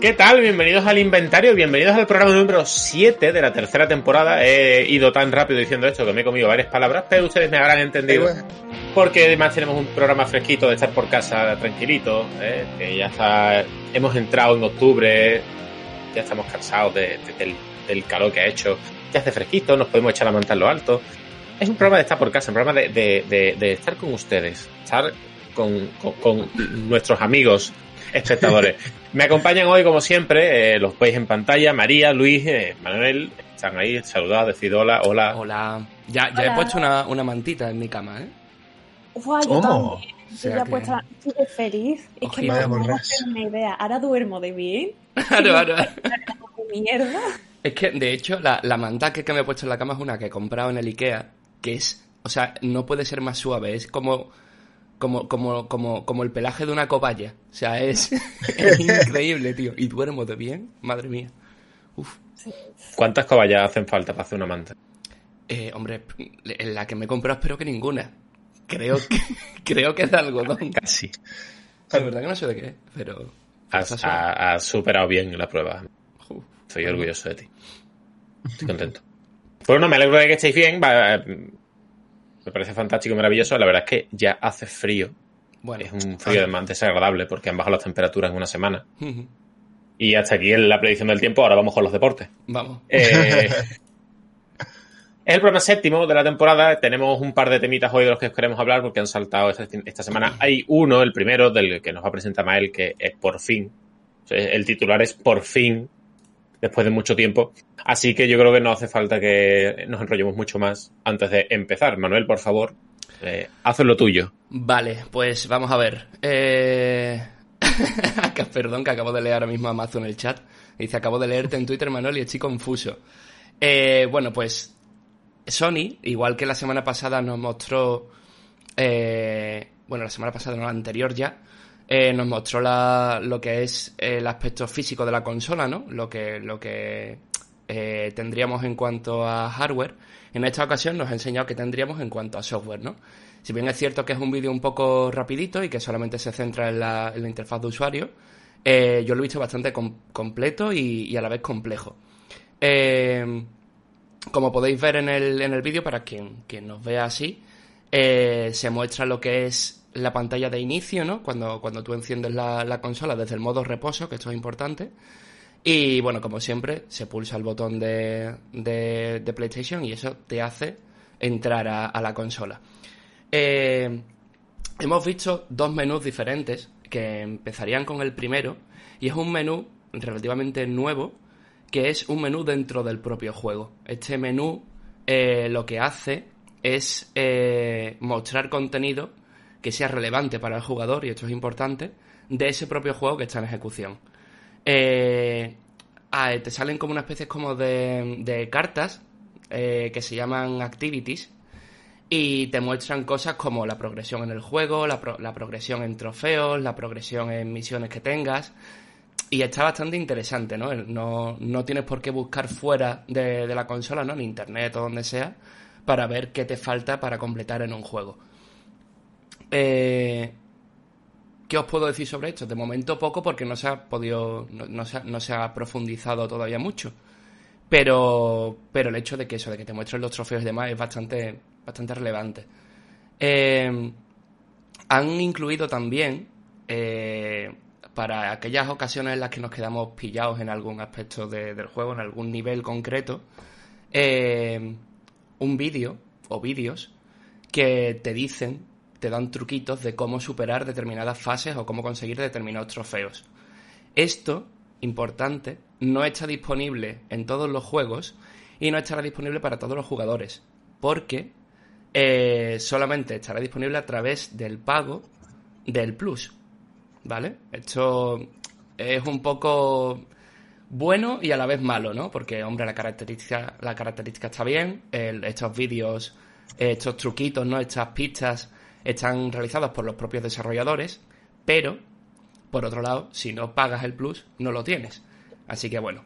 ¿Qué tal? Bienvenidos al inventario, bienvenidos al programa número 7 de la tercera temporada. He ido tan rápido diciendo esto que me he comido varias palabras, pero ustedes me habrán entendido. Porque además tenemos un programa fresquito de estar por casa tranquilito, ¿eh? que ya está, hemos entrado en octubre, ya estamos cansados del, calor que ha hecho, ya hace fresquito, nos podemos echar la manta en lo alto. Es un programa de estar por casa, un programa de, estar con ustedes, estar con, con nuestros amigos espectadores. Me acompañan hoy, como siempre, eh, los veis en pantalla, María, Luis, eh, Manuel, están ahí, saludados, decid hola, hola. Hola. Ya, ya he puesto una, una, mantita en mi cama, ¿eh? Uf, yo también. Yo ya he puesto, estoy feliz. Es que no, tengo una idea. Ahora duermo de bien. Claro, ahora. mierda. Es que, de hecho, la, la manta que, que me he puesto en la cama es una que he comprado en el Ikea, que es, o sea, no puede ser más suave, es como como, como, como, como el pelaje de una cobaya. O sea, es, increíble, tío. Y duermo de bien, madre mía. Uf. ¿Cuántas cobayas hacen falta para hacer una manta? Eh, hombre, en la que me he comprado espero que ninguna. Creo que, creo que es de algodón. Casi. La verdad que no sé de qué, pero... Has, superado bien la prueba. Estoy orgulloso de ti. Estoy contento. Bueno, me alegro de que estéis bien me parece fantástico y maravilloso. La verdad es que ya hace frío. Bueno, es un frío además desagradable porque han bajado las temperaturas en una semana. Y hasta aquí en la predicción del tiempo, ahora vamos con los deportes. Vamos. Eh, es el programa séptimo de la temporada. Tenemos un par de temitas hoy de los que queremos hablar porque han saltado esta, semana. Hay uno, el primero, del que nos va a presentar Mael, que es por fin. El titular es por fin después de mucho tiempo. Así que yo creo que no hace falta que nos enrollemos mucho más antes de empezar. Manuel, por favor, eh, haz lo tuyo. Vale, pues vamos a ver. Eh... Perdón, que acabo de leer ahora mismo a Mazo en el chat. Dice, acabo de leerte en Twitter, Manuel, y estoy confuso. Eh, bueno, pues Sony, igual que la semana pasada nos mostró... Eh, bueno, la semana pasada, no, la anterior ya, eh, nos mostró lo que es el aspecto físico de la consola, ¿no? Lo que, lo que eh, tendríamos en cuanto a hardware. En esta ocasión nos ha enseñado que tendríamos en cuanto a software, ¿no? Si bien es cierto que es un vídeo un poco rapidito y que solamente se centra en la, interfaz de usuario, eh, yo lo he visto bastante completo y, a la vez complejo. como podéis ver en el, en el vídeo, para quien, quien nos vea así, se muestra lo que es la pantalla de inicio, ¿no? Cuando, cuando tú enciendes la, consola desde el modo reposo, que esto es importante. Y bueno, como siempre, se pulsa el botón de, de, PlayStation y eso te hace entrar a, la consola. Eh, hemos visto dos menús diferentes que empezarían con el primero y es un menú relativamente nuevo que es un menú dentro del propio juego. Este menú eh, lo que hace es eh, mostrar contenido que sea relevante para el jugador, y esto es importante, de ese propio juego que está en ejecución. Eh, te salen como una especie como de, cartas eh, que se llaman activities y te muestran cosas como la progresión en el juego, la, progresión en trofeos, la progresión en misiones que tengas. Y está bastante interesante, ¿no? No, no tienes por qué buscar fuera de, de la consola, ¿no? En internet o donde sea, para ver qué te falta para completar en un juego. Eh, ¿Qué os puedo decir sobre esto? De momento poco porque no se ha podido, no, se, ha, profundizado todavía mucho. Pero, pero el hecho de que eso, de que te muestren los trofeos y demás es bastante, bastante relevante. Eh, han incluido también, eh, para aquellas ocasiones en las que nos quedamos pillados en algún aspecto del juego, en algún nivel concreto, un vídeo o vídeos que te dicen te dan truquitos de cómo superar determinadas fases o cómo conseguir determinados trofeos. Esto, importante, no está disponible en todos los juegos y no estará disponible para todos los jugadores, porque eh, solamente estará disponible a través del pago del Plus. ¿Vale? Esto es un poco bueno y a la vez malo, ¿no? Porque, hombre, la característica, la característica está bien, estos vídeos, estos truquitos, ¿no? Estas pistas están realizadas por los propios desarrolladores, pero, por otro lado, si no pagas el plus, no lo tienes. Así que bueno,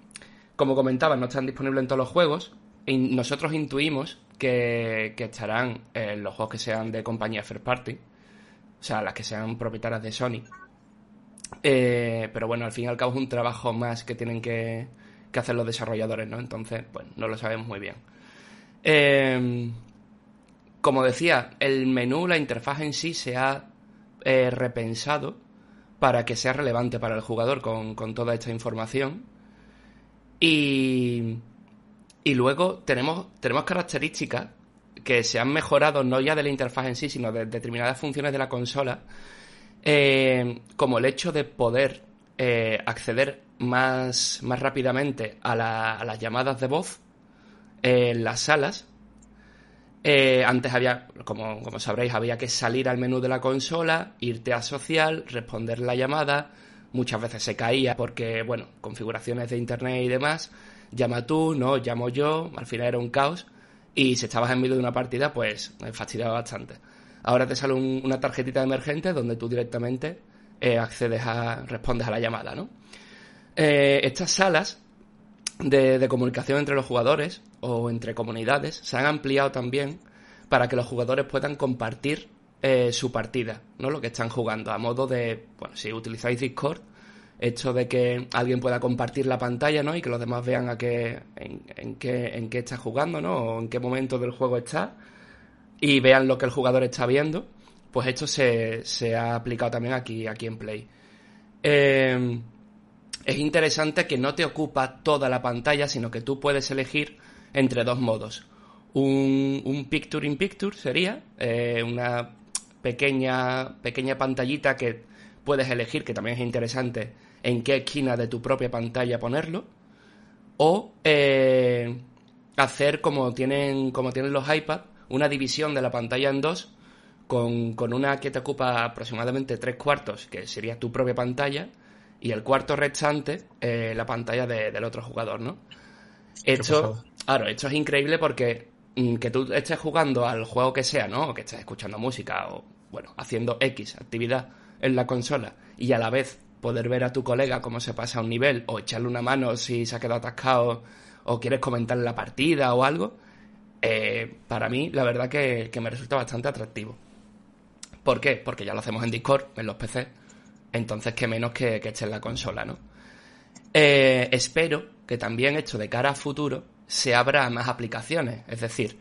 como comentaba, no están disponibles en todos los juegos. Y nosotros intuimos que, estarán en los juegos que sean de compañía first party, o sea, las que sean propietarias de Sony. Eh, pero bueno, al fin y al cabo es un trabajo más que tienen que, hacer los desarrolladores, ¿no? Entonces, pues no lo sabemos muy bien. Eh, como decía, el menú, la interfaz en sí se ha eh, repensado para que sea relevante para el jugador con, toda esta información. Y, y luego tenemos, tenemos características que se han mejorado no ya de la interfaz en sí, sino de determinadas funciones de la consola, eh, como el hecho de poder eh, acceder más, más rápidamente a, a, las llamadas de voz en las salas eh, antes había, como, como, sabréis, había que salir al menú de la consola, irte a social, responder la llamada. Muchas veces se caía porque, bueno, configuraciones de internet y demás. Llama tú, no, llamo yo. Al final era un caos. Y si estabas en medio de una partida, pues me fastidiaba bastante. Ahora te sale una tarjetita emergente donde tú directamente eh, accedes a, respondes a la llamada, ¿no? Eh, estas salas de, comunicación entre los jugadores o entre comunidades se han ampliado también para que los jugadores puedan compartir eh, su partida, ¿no? Lo que están jugando, a modo de, bueno, si utilizáis Discord, hecho de que alguien pueda compartir la pantalla, ¿no? Y que los demás vean a qué, en, qué, en qué está jugando, ¿no? O en qué momento del juego está y vean lo que el jugador está viendo, pues esto se, se ha aplicado también aquí, aquí en Play. Eh, es interesante que no te ocupa toda la pantalla, sino que tú puedes elegir entre dos modos. Un, picture in picture sería eh, una pequeña, pequeña pantallita que puedes elegir, que también es interesante, en qué esquina de tu propia pantalla ponerlo. O eh, hacer como tienen, como tienen los iPads, una división de la pantalla en dos, con, con una que te ocupa aproximadamente tres cuartos, que sería tu propia pantalla, y el cuarto restante eh, la pantalla del otro jugador, ¿no? Esto, claro, esto es increíble porque mm, que tú estés jugando al juego que sea, ¿no? O que estés escuchando música o, bueno, haciendo X actividad en la consola y a la vez poder ver a tu colega cómo se pasa un nivel o echarle una mano si se ha quedado atascado o quieres comentar la partida o algo, eh, para mí la verdad que, que me resulta bastante atractivo. ¿Por qué? Porque ya lo hacemos en Discord, en los PCs entonces, qué menos que, que esté en la consola, ¿no? Eh, espero que también esto de cara a futuro se abra más aplicaciones. Es decir,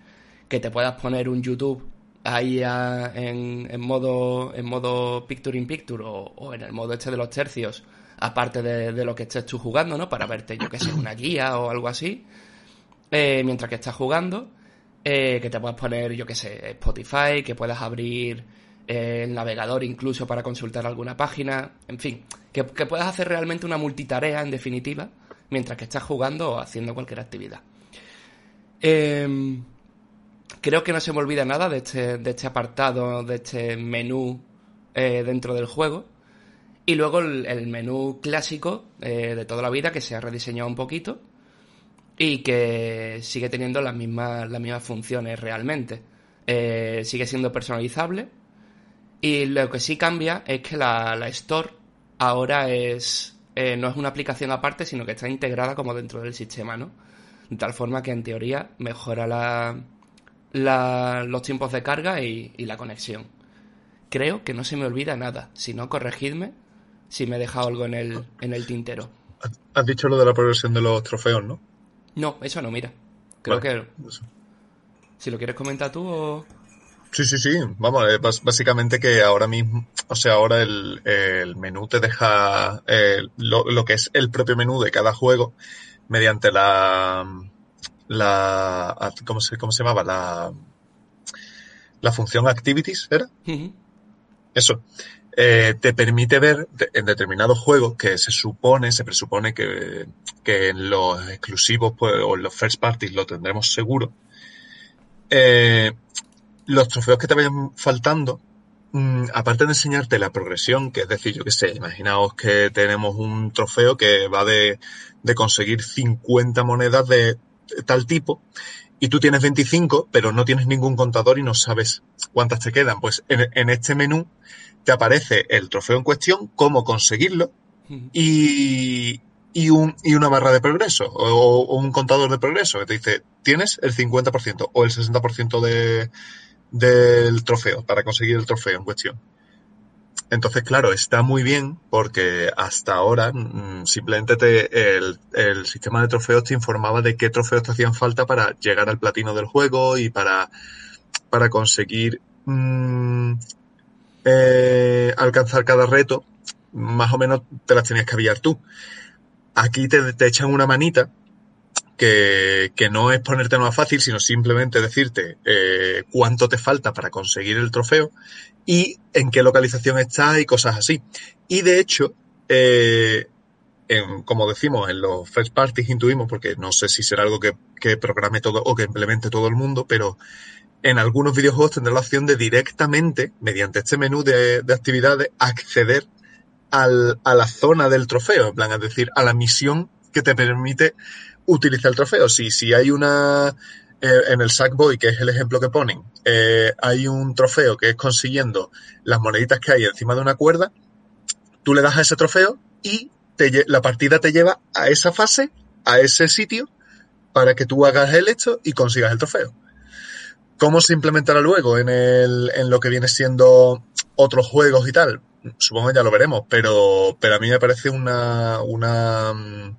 que te puedas poner un YouTube ahí en, modo en modo picture in picture o, en el modo este de los tercios, aparte de, lo que estés tú jugando, ¿no? Para verte, yo que sé, una guía o algo así. Eh, mientras que estás jugando, eh, que te puedas poner, yo que sé, Spotify, que puedas abrir el navegador incluso para consultar alguna página, en fin, que, puedas hacer realmente una multitarea en definitiva mientras que estás jugando o haciendo cualquier actividad. Em, creo que no se me olvida nada de este, de este apartado, de este menú eh, dentro del juego. Y luego el, menú clásico eh, de toda la vida que se ha rediseñado un poquito y que sigue teniendo las mismas, las mismas funciones realmente. Eh, sigue siendo personalizable, y lo que sí cambia es que la, Store ahora es eh, no es una aplicación aparte, sino que está integrada como dentro del sistema, ¿no? De tal forma que en teoría mejora la, los tiempos de carga y, la conexión. Creo que no se me olvida nada. Si no, corregidme si me he dejado algo en el, en el tintero. Has dicho lo de la progresión de los trofeos, ¿no? No, eso no, mira. Creo que... Si lo quieres comentar tú o... Sí, sí, sí. Vamos, eh, básicamente que ahora mismo, o sea, ahora el, el menú te deja eh, lo, lo, que es el propio menú de cada juego mediante la, la, ¿cómo se, cómo se llamaba? La, la función activities, ¿era? Eso. Eh, te permite ver en determinados juegos que se supone, se presupone que, que en los exclusivos pues, o en los first parties lo tendremos seguro. Eh, los trofeos que te vayan faltando, mm, aparte de enseñarte la progresión, que es decir, yo qué sé, imaginaos que tenemos un trofeo que va de, de conseguir 50 monedas de tal tipo, y tú tienes 25, pero no tienes ningún contador y no sabes cuántas te quedan. Pues en, en este menú te aparece el trofeo en cuestión, cómo conseguirlo y, y, un, y una barra de progreso o, o, un contador de progreso que te dice tienes el 50% o el 60% de, del trofeo, para conseguir el trofeo en cuestión. Entonces, claro, está muy bien porque hasta ahora mm, simplemente te, el, sistema de trofeos te informaba de qué trofeos te hacían falta para llegar al platino del juego y para, para conseguir mm, eh, alcanzar cada reto. Más o menos te las tenías que aviar tú. Aquí te, te echan una manita que, no es ponerte más fácil, sino simplemente decirte eh, cuánto te falta para conseguir el trofeo y en qué localización está y cosas así. Y de hecho, eh, como decimos, en los first parties intuimos, porque no sé si será algo que, que, programe todo o que implemente todo el mundo, pero en algunos videojuegos tendrá la opción de directamente, mediante este menú de, de actividades, acceder al, a la zona del trofeo, en plan, es decir, a la misión que te permite utiliza el trofeo. Si, si hay una, eh, en el Sackboy, que es el ejemplo que ponen, eh, hay un trofeo que es consiguiendo las moneditas que hay encima de una cuerda, tú le das a ese trofeo y te, la partida te lleva a esa fase, a ese sitio, para que tú hagas el hecho y consigas el trofeo. ¿Cómo se implementará luego en, el, en lo que viene siendo otros juegos y tal? Supongo que ya lo veremos, pero, pero a mí me parece una, una, mm,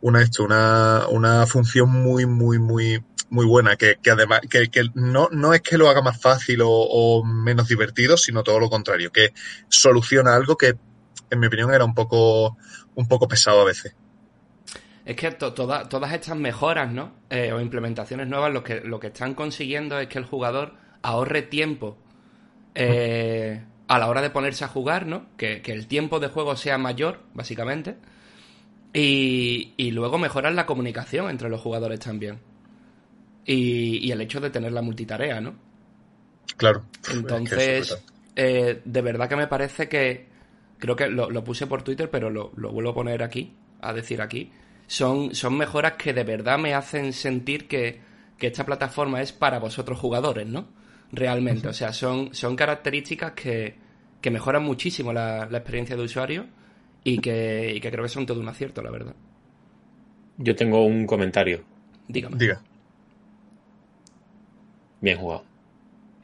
una, esto, una, una función muy, muy, muy, muy buena, que, que además, que, que, no, no es que lo haga más fácil o, menos divertido, sino todo lo contrario, que soluciona algo que, en mi opinión, era un poco, un poco pesado a veces. Es que to, toda, todas estas mejoras, ¿no? Eh, o implementaciones nuevas, lo que, lo que están consiguiendo es que el jugador ahorre tiempo eh, a la hora de ponerse a jugar, ¿no? Que, que el tiempo de juego sea mayor, básicamente y, luego mejorar la comunicación entre los jugadores también. Y, el hecho de tener la multitarea, ¿no? Claro. Entonces, eh, de verdad que me parece que, creo que lo, puse por Twitter, pero lo, vuelvo a poner aquí, a decir aquí, son, son mejoras que de verdad me hacen sentir que, esta plataforma es para vosotros jugadores, ¿no? Realmente, o sea, son, son características que, que mejoran muchísimo la, la experiencia de usuario y que, creo que son todo un acierto, la verdad. Yo tengo un comentario. Dígame. Diga. Bien jugado.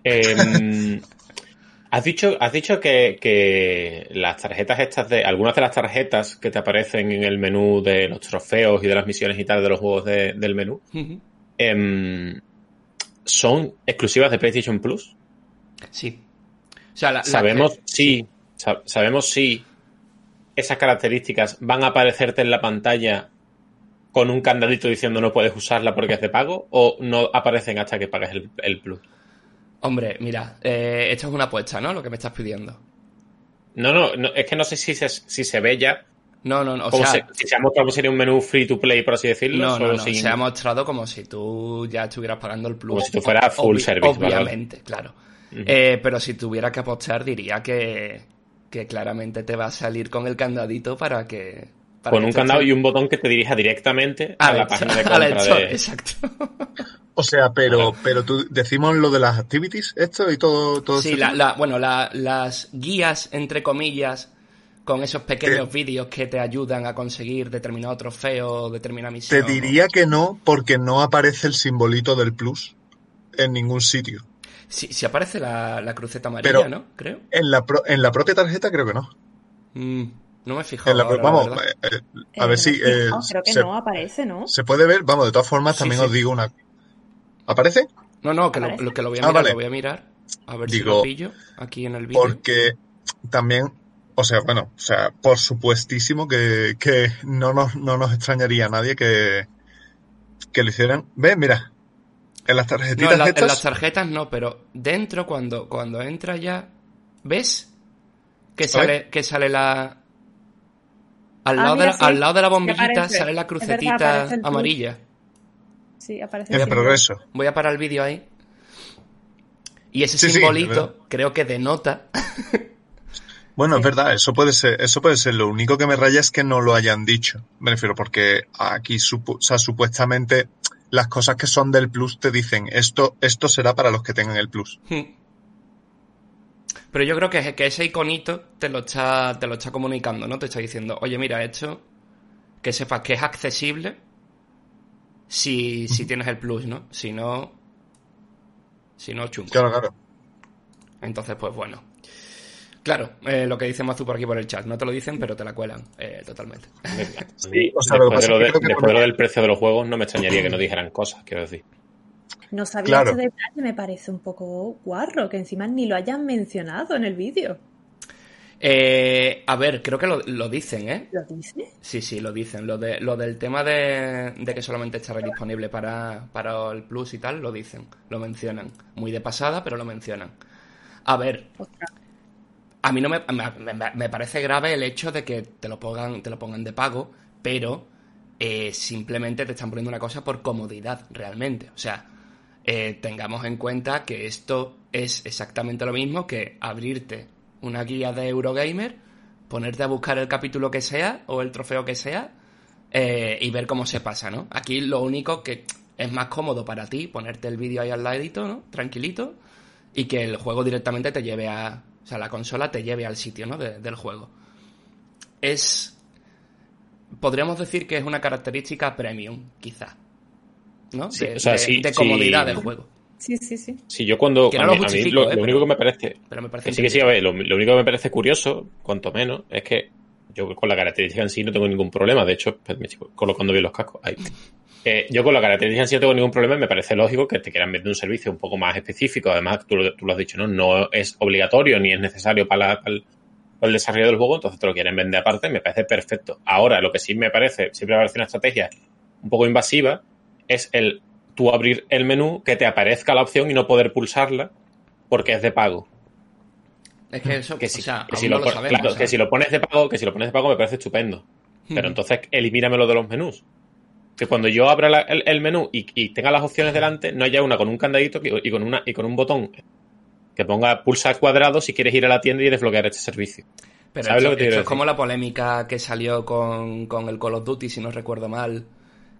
Em, has dicho, has dicho que, las tarjetas estas de. Algunas de las tarjetas que te aparecen en el menú de los trofeos y de las misiones y tal de los juegos del menú. Em, ¿Son exclusivas de PlayStation Plus? Sí. sabemos si. Sabemos si esas características van a aparecerte en la pantalla con un candadito diciendo no puedes usarla porque es de pago o no aparecen hasta que pagues el, plus? Hombre, mira, eh, esto es una apuesta, ¿no? Lo que me estás pidiendo. No, no, es que no sé si se, si se ve ya. No, no, no. O sea, si se ha mostrado que sería un menú free to play, por así decirlo. No, no, no. Se ha mostrado como si tú ya estuvieras pagando el plus. Como si tú fueras full service, Obviamente, claro. Eh, pero si tuviera que apostar, diría que, que claramente te va a salir con el candadito para que... con un candado y un botón que te dirija directamente a, la página de compra de... Exacto. O sea, pero, pero tú decimos lo de las activities, esto y todo. todo sí, la, bueno, las guías, entre comillas, con esos pequeños vídeos que te ayudan a conseguir determinado trofeo, determinada misión. Te diría que no, porque no aparece el simbolito del plus en ningún sitio. Sí, aparece la, cruceta amarilla, ¿no? Creo. En la, en la propia tarjeta creo que no. Mm, no me he fijado. vamos, eh, eh, a ver si. Eh, creo que no aparece, ¿no? Se puede ver, vamos, de todas formas, también os digo una. ¿Aparece? No, no, que lo, que lo voy a ah, mirar, lo voy a mirar. A ver si lo pillo aquí en el vídeo. Porque también, o sea, bueno, o sea, por supuestísimo que, que no, nos, no nos extrañaría a nadie que, que lo hicieran. Ve, mira, ¿En las tarjetitas no, en, las tarjetas no, pero dentro cuando, cuando entra ya, ¿ves? Que sale, que sale la... Al, ah, lado, de la, al lado de la bombillita sale la crucetita amarilla. Sí, aparece. En progreso. Voy a parar el vídeo ahí. Y ese simbolito creo que denota. bueno, es verdad, eso puede ser, eso puede ser. Lo único que me raya es que no lo hayan dicho. Me refiero, porque aquí o sea, supuestamente las cosas que son del plus te dicen esto, esto será para los que tengan el plus. Hmm. Pero yo creo que, que ese iconito te lo está, te lo está comunicando, ¿no? Te está diciendo, oye, mira, esto, que sepas que es accesible si, si tienes el plus, ¿no? Si no, si no, chungo. Claro, claro. Entonces, pues bueno. Claro, eh, lo que dice Mazu por aquí por el chat. No te lo dicen, pero te la cuelan eh, totalmente. Sí, o sea, después, de lo, después del precio de los juegos, no me extrañaría que no dijeran cosas, quiero decir. No sabía ese detalle, me parece un poco guarro, que encima ni lo hayan mencionado en el vídeo. Eh, a ver, creo que lo, dicen, ¿eh? ¿Lo dicen? Sí, sí, lo dicen. Lo, de, lo del tema de, que solamente estará disponible para, para el Plus y tal, lo dicen, lo mencionan. Muy de pasada, pero lo mencionan. A ver, a mí no me, me, parece grave el hecho de que te lo pongan, te lo pongan de pago, pero eh, simplemente te están poniendo una cosa por comodidad, realmente. O sea, eh, tengamos en cuenta que esto es exactamente lo mismo que abrirte una guía de Eurogamer, ponerte a buscar el capítulo que sea o el trofeo que sea eh, y ver cómo se pasa, ¿no? Aquí lo único que es más cómodo para ti ponerte el vídeo ahí al ladito, ¿no? Tranquilito y que el juego directamente te lleve a... O sea, la consola te lleve al sitio, ¿no? del juego. Es... Podríamos decir que es una característica premium, quizá. ¿No? de, de, comodidad del juego. Sí, sí, sí. Sí, yo cuando. a mí, lo, ¿eh? único que me parece. Pero me parece sí, que sí, a ver, lo, único que me parece curioso, cuanto menos, es que yo con la característica en sí no tengo ningún problema. De hecho, pues, me estoy colocando bien los cascos. Ahí. Eh, yo con la característica sí no tengo ningún problema. Me parece lógico que te quieran vender un servicio un poco más específico. Además, tú, tú lo has dicho, ¿no? No es obligatorio ni es necesario para, el, desarrollo del juego. Entonces te lo quieren vender aparte. Me parece perfecto. Ahora, lo que sí me parece, siempre me parece una estrategia un poco invasiva, es el tú abrir el menú, que te aparezca la opción y no poder pulsarla porque es de pago. Es que eso, que si, lo, que si lo pones de pago, que si lo pones de pago me parece estupendo. Pero entonces elimínamelo de los menús. Que cuando yo abra el, menú y, tenga las opciones delante, no haya una con un candadito y con una y con un botón que ponga pulsar cuadrado si quieres ir a la tienda y desbloquear este servicio. Pero ¿Sabes lo que es como la polémica que salió con, con el Call of Duty, si no recuerdo mal,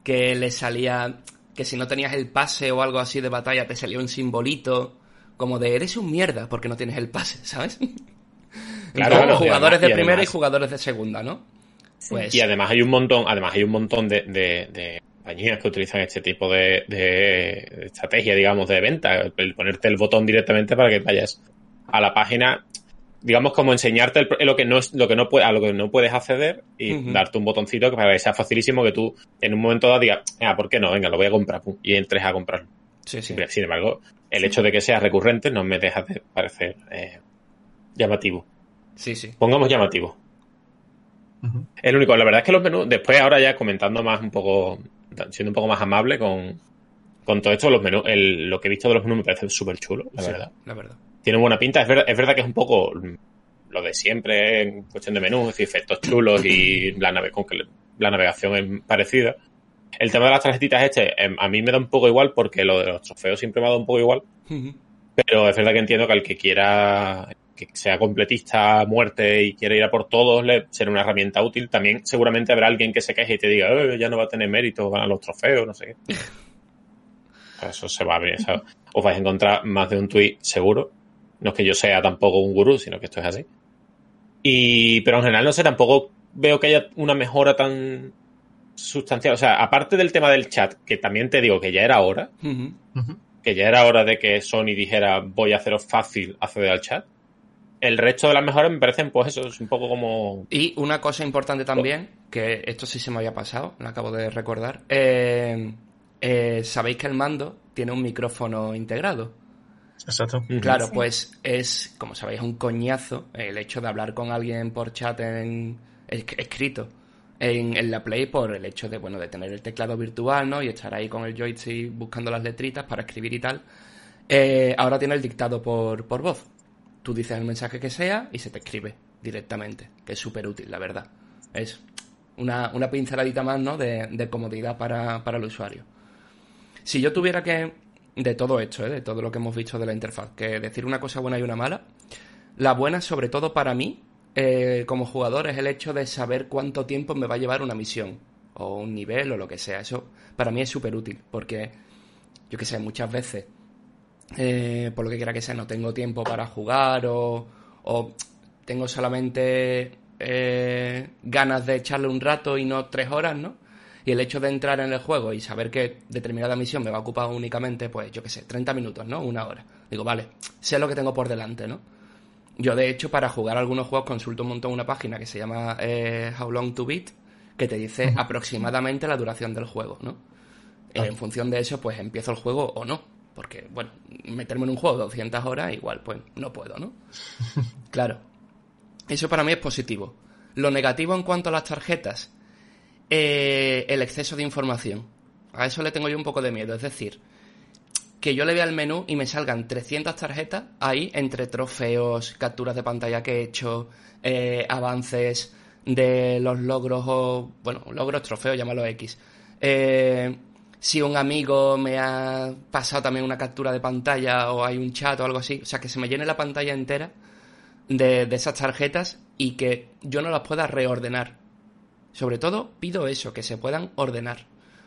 que le salía que si no tenías el pase o algo así de batalla te salió un simbolito como de eres un mierda porque no tienes el pase, ¿sabes? Claro, jugadores de primera y jugadores de segunda, ¿no? Pues... Y además hay un montón, además hay un montón de, de, compañías que utilizan este tipo de, de, estrategia, digamos, de venta, el ponerte el botón directamente para que vayas a la página digamos, como enseñarte lo que no es, lo que no puede, a lo que no puedes acceder y darte un botoncito que para que sea facilísimo que tú en un momento dado digas, ah, ¿por qué no? Venga, lo voy a comprar, y entres a comprarlo. Sí, sí. Sin embargo, el hecho de que sea recurrente no me deja de parecer eh, llamativo. Sí, sí. Pongamos llamativo. El único, la verdad es que los menús, después ahora ya comentando más un poco, siendo un poco más amable con, con todo esto, los menús, el, lo que he visto de los menús me parece súper chulo, la verdad. La verdad tiene buena pinta. Es, es verdad que es un poco lo de siempre en cuestión de menús, efectos chulos y la, nave con que la navegación es parecida. El tema de las tarjetitas este, em, a mí me da un poco igual porque lo de los trofeos siempre me ha dado un poco igual. Pero es verdad que entiendo que al que quiera que sea completista a muerte y quiera ir a por todos, le será una herramienta útil. También seguramente habrá alguien que se queje y te diga, eh, ya no va a tener mérito, van a los trofeos, no sé qué. Eso se va a ver. Os vais a encontrar más de un tweet seguro no es que yo sea tampoco un gurú, sino que esto es así. Y, pero en general, no sé, tampoco veo que haya una mejora tan sustancial. O sea, aparte del tema del chat, que también te digo que ya era hora, que ya era hora de que Sony dijera voy a haceros fácil acceder al chat. El resto de las mejoras me parecen, pues eso, es un poco como. Y una cosa importante también, que esto sí se me había pasado, lo acabo de recordar. Eh, eh, Sabéis que el mando tiene un micrófono integrado. Exacto. Claro, pues es, como sabéis, un coñazo el hecho de hablar con alguien por chat en, escrito en, la Play por el hecho de, bueno, de tener el teclado virtual, ¿no? Y estar ahí con el joystick buscando las letritas para escribir y tal. Eh, ahora tiene el dictado por, por voz. Tú dices el mensaje que sea y se te escribe directamente, que es súper útil, la verdad. Es una, una pinceladita más, ¿no? De, de comodidad para, para el usuario. Si yo tuviera que de todo esto, ¿eh? de todo lo que hemos visto de la interfaz. Que decir una cosa buena y una mala. La buena, sobre todo para mí, eh, como jugador, es el hecho de saber cuánto tiempo me va a llevar una misión. O un nivel o lo que sea. Eso para mí es súper útil. Porque, yo que sé, muchas veces, eh, por lo que quiera que sea, no tengo tiempo para jugar o, o tengo solamente ganas de echarle un rato y no tres horas, ¿no? Y el hecho de entrar en el juego y saber que determinada misión me va a ocupar únicamente, pues yo qué sé, 30 minutos, ¿no? Una hora. Digo, vale, sé lo que tengo por delante, ¿no? Yo, de hecho, para jugar algunos juegos consulto un montón una página que se llama eh, How Long to Beat, que te dice aproximadamente la duración del juego, ¿no? Ah. En función de eso, pues empiezo el juego o no. Porque, bueno, meterme en un juego de 200 horas, igual, pues no puedo, ¿no? claro. Eso para mí es positivo. Lo negativo en cuanto a las tarjetas, eh, el exceso de información. A eso le tengo yo un poco de miedo. Es decir, que yo le vea el menú y me salgan 300 tarjetas ahí entre trofeos, capturas de pantalla que he hecho, eh, avances de los logros o, bueno, logros, trofeos, llámalo X. Eh, si un amigo me ha pasado también una captura de pantalla o hay un chat o algo así. O sea, que se me llene la pantalla entera de, esas tarjetas y que yo no las pueda reordenar. Sobre todo pido eso, que se puedan ordenar.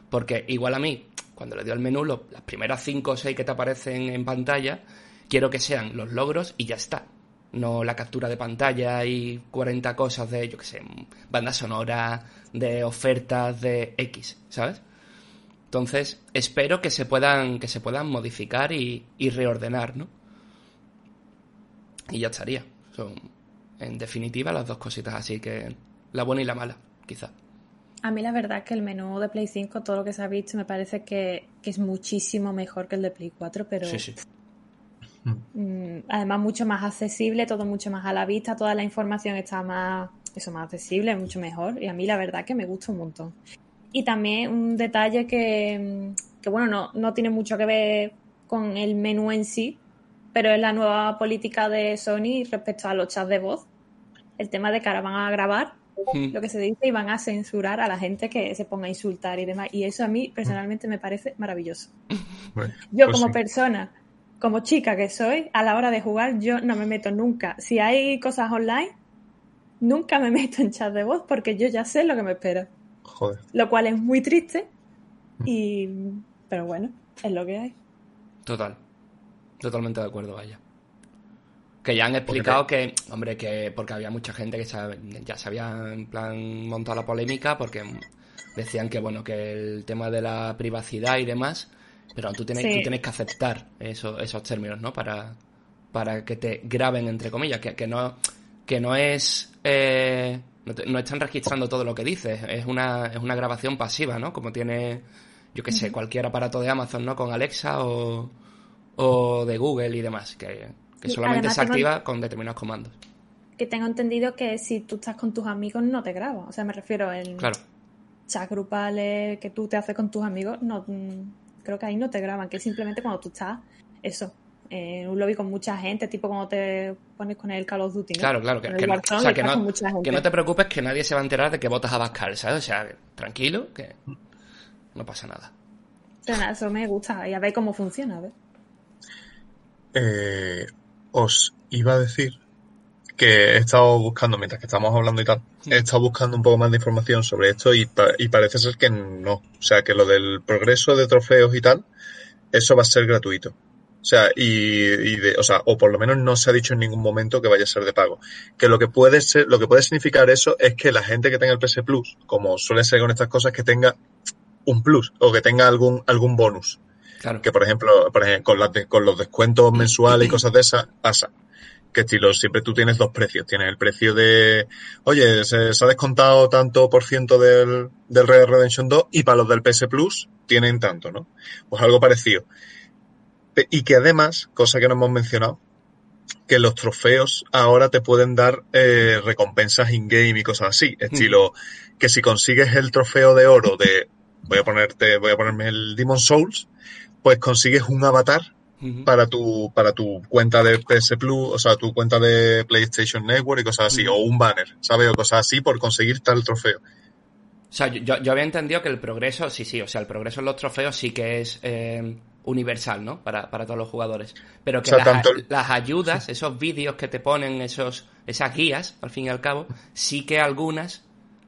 Porque igual a mí, cuando le doy al menú, las primeras 5 o 6 que te aparecen en pantalla, quiero que sean los logros y ya está. No la captura de pantalla y 40 cosas de, yo qué sé, banda sonora, de ofertas de X, ¿sabes? Entonces, espero que se puedan, que se puedan modificar y, reordenar, ¿no? Y ya estaría. Son, en definitiva, las dos cositas así que la buena y la mala, quizá. A mí la verdad es que el menú de Play 5, todo lo que se ha visto, me parece que, es muchísimo mejor que el de Play 4, pero... Sí, sí. Mm, además, mucho más accesible, todo mucho más a la vista, toda la información está más, eso, más accesible, mucho mejor. Y a mí la verdad que me gusta un montón. Y también un detalle que, bueno, no, no tiene mucho que ver con el menú en sí, pero es la nueva política de Sony respecto a los chats de voz. El tema de que ahora van a grabar hmm. lo que se dice y van a censurar a la gente que se ponga a insultar y demás. Y eso a mí personalmente me parece maravilloso. yo pues como persona, como chica que soy, a la hora de jugar yo no me meto nunca. Si hay cosas online, nunca me meto en chat de voz porque yo ya sé lo que me espera. Lo cual es muy triste. Y. Pero bueno, es lo que hay. Total. Totalmente de acuerdo, vaya. Que ya han explicado que, hombre, que porque había mucha gente que ya se había en plan montado la polémica porque decían que, bueno, que el tema de la privacidad y demás, pero tú tienes, tú tienes que aceptar eso, esos términos, ¿no? Para, para que te graben, entre comillas, que, que no, que no es... Eh, no, están registrando todo lo que dices, es una, es una grabación pasiva, ¿no? Como tiene, yo qué sé, cualquier aparato de Amazon, ¿no? Con Alexa o, o de Google y demás, que, solamente se activa con determinados comandos. Que tengo entendido que si tú estás con tus amigos no te graba, o sea, me refiero en claro. chat grupales que tú te haces con tus amigos, no mm, creo que ahí no te graban, que simplemente cuando tú estás, eso, en un lobby con mucha gente, tipo como te pones con el Call of Duty. Claro, claro, que, no, que, no, te preocupes que nadie se va a enterar de que votas a Bascal, ¿sabes? O sea, tranquilo, que no pasa nada. eso me gusta y a ver cómo funciona, a ver. Eh, os iba a decir que he estado buscando, mientras que estamos hablando y tal, he estado buscando un poco más de información sobre esto y, y parece ser que no. O sea, que lo del progreso de trofeos y tal, eso va a ser gratuito. O sea, y, de, o sea, o por lo menos no se ha dicho en ningún momento que vaya a ser de pago. Que lo que puede ser, lo que puede significar eso es que la gente que tenga el PS Plus, como suele ser con estas cosas, que tenga un plus o que tenga algún, algún bonus. Claro. Que por ejemplo, por ejemplo con, con los descuentos mensuales y cosas de esas, pasa. Que estilo, siempre tú tienes dos precios. Tienes el precio de, oye, se, ha descontado tanto por ciento del, del Red Redemption 2 y para los del PS Plus tienen tanto, ¿no? Pues algo parecido. Y que además, cosa que no hemos mencionado, que los trofeos ahora te pueden dar eh, recompensas in-game y cosas así. Estilo, que si consigues el trofeo de oro de, voy a ponerte, voy a ponerme el Demon Souls, pues consigues un avatar para tu, para tu cuenta de PS Plus, o sea, tu cuenta de PlayStation Network y cosas así, o un banner, ¿sabes? O cosas así por conseguir tal trofeo. O sea, yo, yo, había entendido que el progreso, sí, sí, o sea, el progreso en los trofeos sí que es eh, universal, ¿no? Para, para todos los jugadores. Pero que las, ayudas, esos vídeos que te ponen, esos, esas guías, al fin y al cabo, sí que algunas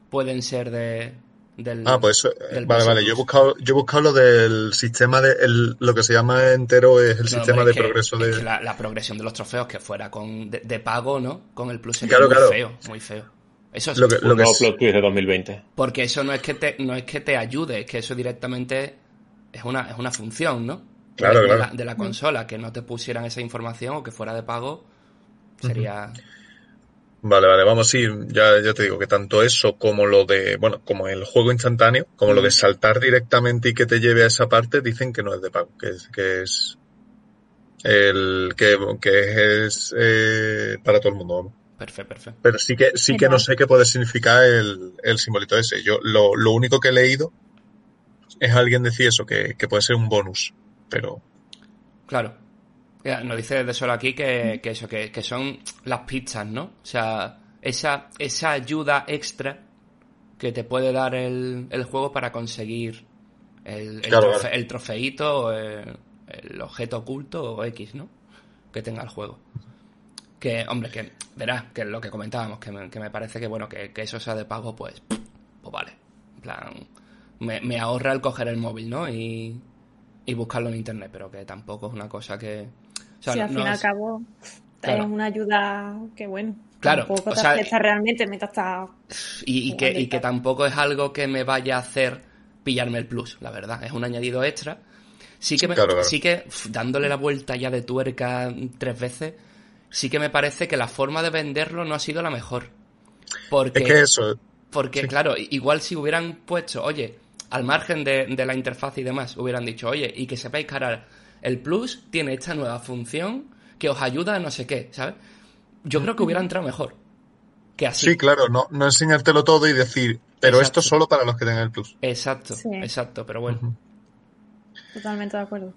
pueden ser de, del, ah, pues eso, vale, vale. Yo he buscado, yo he buscado lo del sistema de, lo que se llama entero es el sistema de progreso de. La, progresión de los trofeos que fuera con de, pago, ¿no? Con el plus claro, muy feo, muy feo. Eso es lo que, lo que es... de 2020. Porque eso no es que te, no es que te ayude, es que eso directamente es una, es una función, ¿no? Claro, de, claro. La, de, La, consola, que no te pusieran esa información o que fuera de pago, Sería... Vale, vale, vamos, sí, ya, ya te digo que tanto eso como lo de, bueno, como el juego instantáneo, como lo de saltar directamente y que te lleve a esa parte, dicen que no es de pago, que es, que es el que, que es eh, para todo el mundo. Perfecto, perfecto. Pero sí que, sí que no sé qué puede significar el, el simbolito ese. Yo lo, lo único que he leído es alguien decir eso, que, que puede ser un bonus, pero... Claro, nos dice de solo aquí que, eso, que, son las pizzas, ¿no? O sea, esa, esa ayuda extra que te puede dar el, juego para conseguir el, el, trofeito, el, el, objeto oculto o X, ¿no? Que tenga el juego. Que, hombre, que verás, que es lo que comentábamos, que me, que me parece que, bueno, que, eso sea de pago, pues, pues vale. En plan, me, me ahorra el coger el móvil, ¿no? Y, y buscarlo en internet, pero que tampoco es una cosa que, si al fin y al cabo es una ayuda que bueno. Claro, tampoco te afecta realmente mientras está... Y, y, que, y que tampoco es algo que me vaya a hacer pillarme el plus, la verdad. Es un añadido extra. Sí que, me, sí que dándole la vuelta ya de tuerca tres veces, sí que me parece que la forma de venderlo no ha sido la mejor. Porque, es que eso. Porque, claro, igual si hubieran puesto, oye, al margen de, de, la interfaz y demás, hubieran dicho, oye, y que sepáis que ahora el Plus tiene esta nueva función que os ayuda a no sé qué, ¿sabes? Yo creo que hubiera entrado mejor. Que así. Sí, claro, no, no enseñártelo todo y decir, pero esto solo para los que tengan el Plus. Exacto, exacto, pero bueno. Totalmente de acuerdo.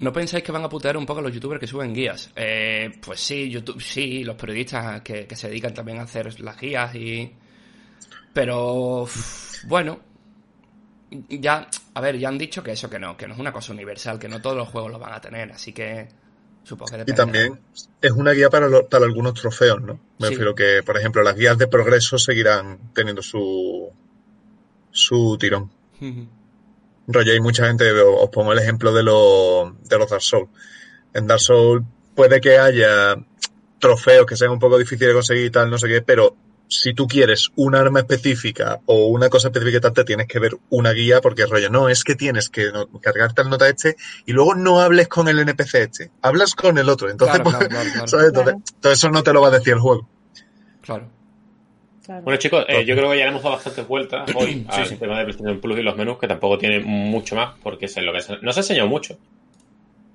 ¿No pensáis que van a putear un poco a los youtubers que suben guías? Eh, pues sí, YouTube, sí, los periodistas que, se dedican también a hacer las guías y... Pero, bueno, ya, a ver, ya han dicho que eso que no, que no es una cosa universal, que no todos los juegos lo van a tener, así que supongo que depende. Y también es una guía para, para algunos trofeos, ¿no? Me refiero que, por ejemplo, las guías de progreso seguirán teniendo su, su tirón. Rollo, hay mucha gente, os pongo el ejemplo de, los de los Dark Souls. En Dark Souls puede que haya trofeos que sean un poco difíciles de conseguir y tal, no sé qué, pero si tú quieres un arma específica o una cosa específica, te tienes que ver una guía porque rollo, no, es que tienes que cargarte el nota este y luego no hables con el NPC este, hablas con el otro. Entonces, pues, todo eso no te lo va a decir el juego. Claro. Bueno chicos, eh, yo creo que ya le hemos dado bastantes vueltas hoy al tema de PlayStation Plus y los menús, que tampoco tiene mucho más, porque es lo que no se ha enseñado mucho.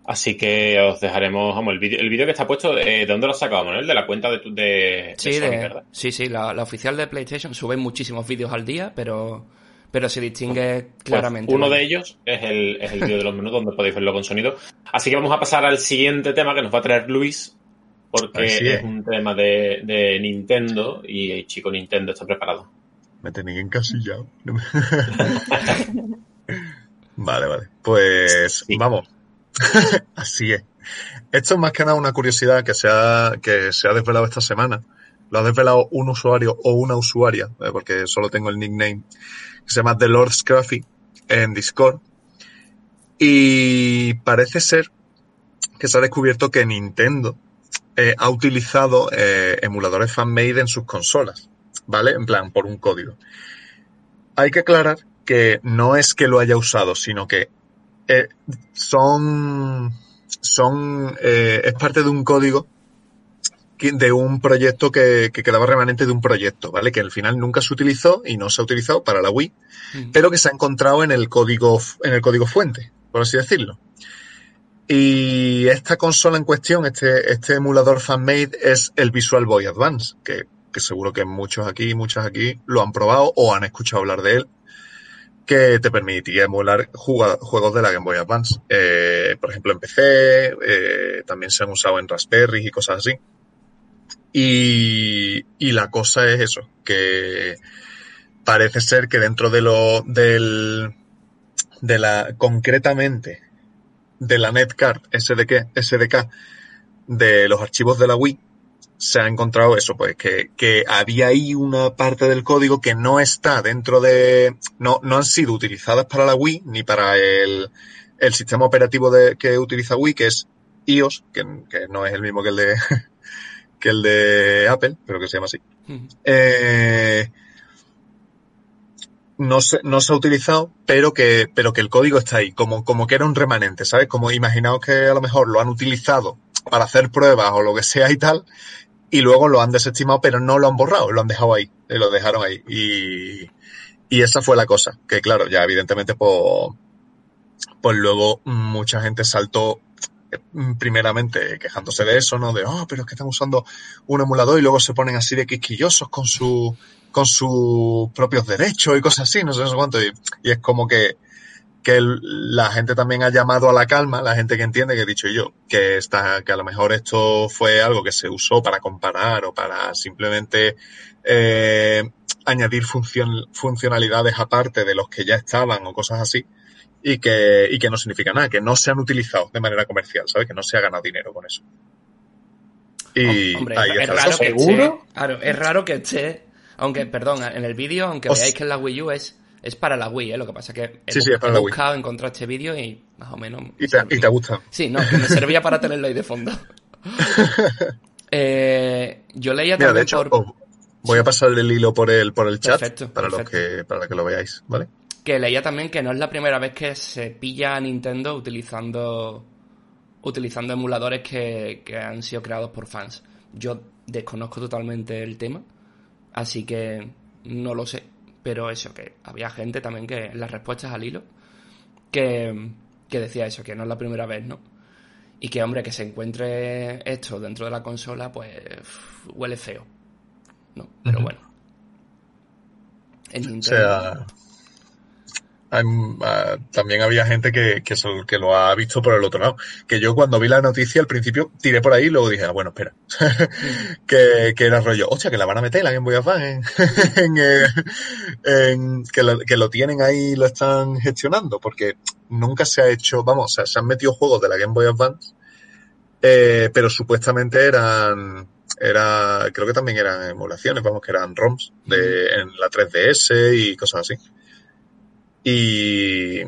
Así que os dejaremos, vamos, el vídeo el vídeo que está puesto, eh, ¿de dónde lo sacado, Manuel? De la cuenta de, de, sí, ¿verdad? Sí, sí, la, oficial de PlayStation sube muchísimos vídeos al día, pero, pero se distingue pues claramente. uno de ellos es el, es el vídeo de los menús donde podéis verlo con sonido. Así que vamos a pasar al siguiente tema que nos va a traer Luis, porque es. un tema de, de Nintendo y el chico Nintendo está preparado. Me tenéis encasillado. vale, vale. Pues vamos. Así es. Esto es más que nada una curiosidad que se ha, que se ha desvelado esta semana. Lo ha desvelado un usuario o una usuaria, porque solo tengo el nickname, que se llama The Lord Scruffy en Discord. Y parece ser que se ha descubierto que Nintendo eh, ha utilizado eh, emuladores fan-made en sus consolas, ¿vale? En plan, por un código. Hay que aclarar que no es que lo haya usado, sino que eh, son, son, eh, es parte de un código de un proyecto que, quedaba remanente de un proyecto, ¿vale? Que al final nunca se utilizó y no se ha utilizado para la Wii, pero que se ha encontrado en el código, en el código fuente, por así decirlo. Y esta consola en cuestión, este, este emulador fan-made es el Visual Boy Advance, que, que seguro que muchos aquí, muchas aquí lo han probado o han escuchado hablar de él que te permitía emular juegos de la Game Boy Advance. Eh, por ejemplo, en PC, eh, también se han usado en Raspberry y cosas así. Y, y, la cosa es eso, que parece ser que dentro de lo del de la concretamente de la netcard SDK, SDK de los archivos de la Wii se ha encontrado eso, pues que, que, había ahí una parte del código que no está dentro de, no, no han sido utilizadas para la Wii ni para el, el sistema operativo de, que utiliza Wii, que es iOS, que, que, no es el mismo que el de, que el de Apple, pero que se llama así. eh, no se, no se ha utilizado, pero que, pero que el código está ahí, como, como que era un remanente, ¿sabes? Como imaginaos que a lo mejor lo han utilizado para hacer pruebas o lo que sea y tal, y luego lo han desestimado, pero no lo han borrado, lo han dejado ahí, lo dejaron ahí. Y, y esa fue la cosa, que claro, ya evidentemente pues, pues luego mucha gente saltó eh, primeramente quejándose de eso, ¿no? De, oh, pero es que están usando un emulador y luego se ponen así de quisquillosos con su, con sus propios derechos y cosas así, no sé, cuánto. Y es como que, que la gente también ha llamado a la calma, la gente que entiende, que he dicho yo, que, está, que a lo mejor esto fue algo que se usó para comparar o para simplemente eh, añadir funcionalidades aparte de los que ya estaban o cosas así, y que, y que no significa nada, que no se han utilizado de manera comercial, ¿sabes? Que no se ha ganado dinero con eso. Y ahí es, raro que Esté, claro, es raro que esté, aunque, perdón, en el vídeo, aunque veáis que en la Wii U es es para la Wii, ¿eh? Lo que pasa es que he, sí, sí, es para he buscado, encontrar este vídeo y más o menos... ¿Y te, ¿Y te, gusta? Sí, no, que me servía para tenerlo ahí de fondo. eh, yo leía también de hecho, por... voy a pasar el hilo por el, por el chat para, Los que, para que lo veáis, ¿vale? Que leía también que no es la primera vez que se pilla a Nintendo utilizando utilizando emuladores que, que han sido creados por fans. Yo desconozco totalmente el tema, así que no lo sé pero eso, que había gente también que en las respuestas al hilo que, decía eso, que no es la primera vez, ¿no? Y que, hombre, que se encuentre esto dentro de la consola, pues huele feo. ¿No? Pero bueno. En Nintendo. Ah, también había gente que, que, lo ha visto por el otro lado. Que yo cuando vi la noticia al principio tiré por ahí y luego dije, ah, bueno, espera. que, que, era rollo, hostia, que la van a meter la Game Boy Advance en, en, que, lo, que, lo, tienen ahí y lo están gestionando. Porque nunca se ha hecho, vamos, o sea, se han metido juegos de la Game Boy Advance, eh, pero supuestamente eran era creo que también eran emulaciones, vamos, que eran ROMs de, en la 3DS y cosas así. Y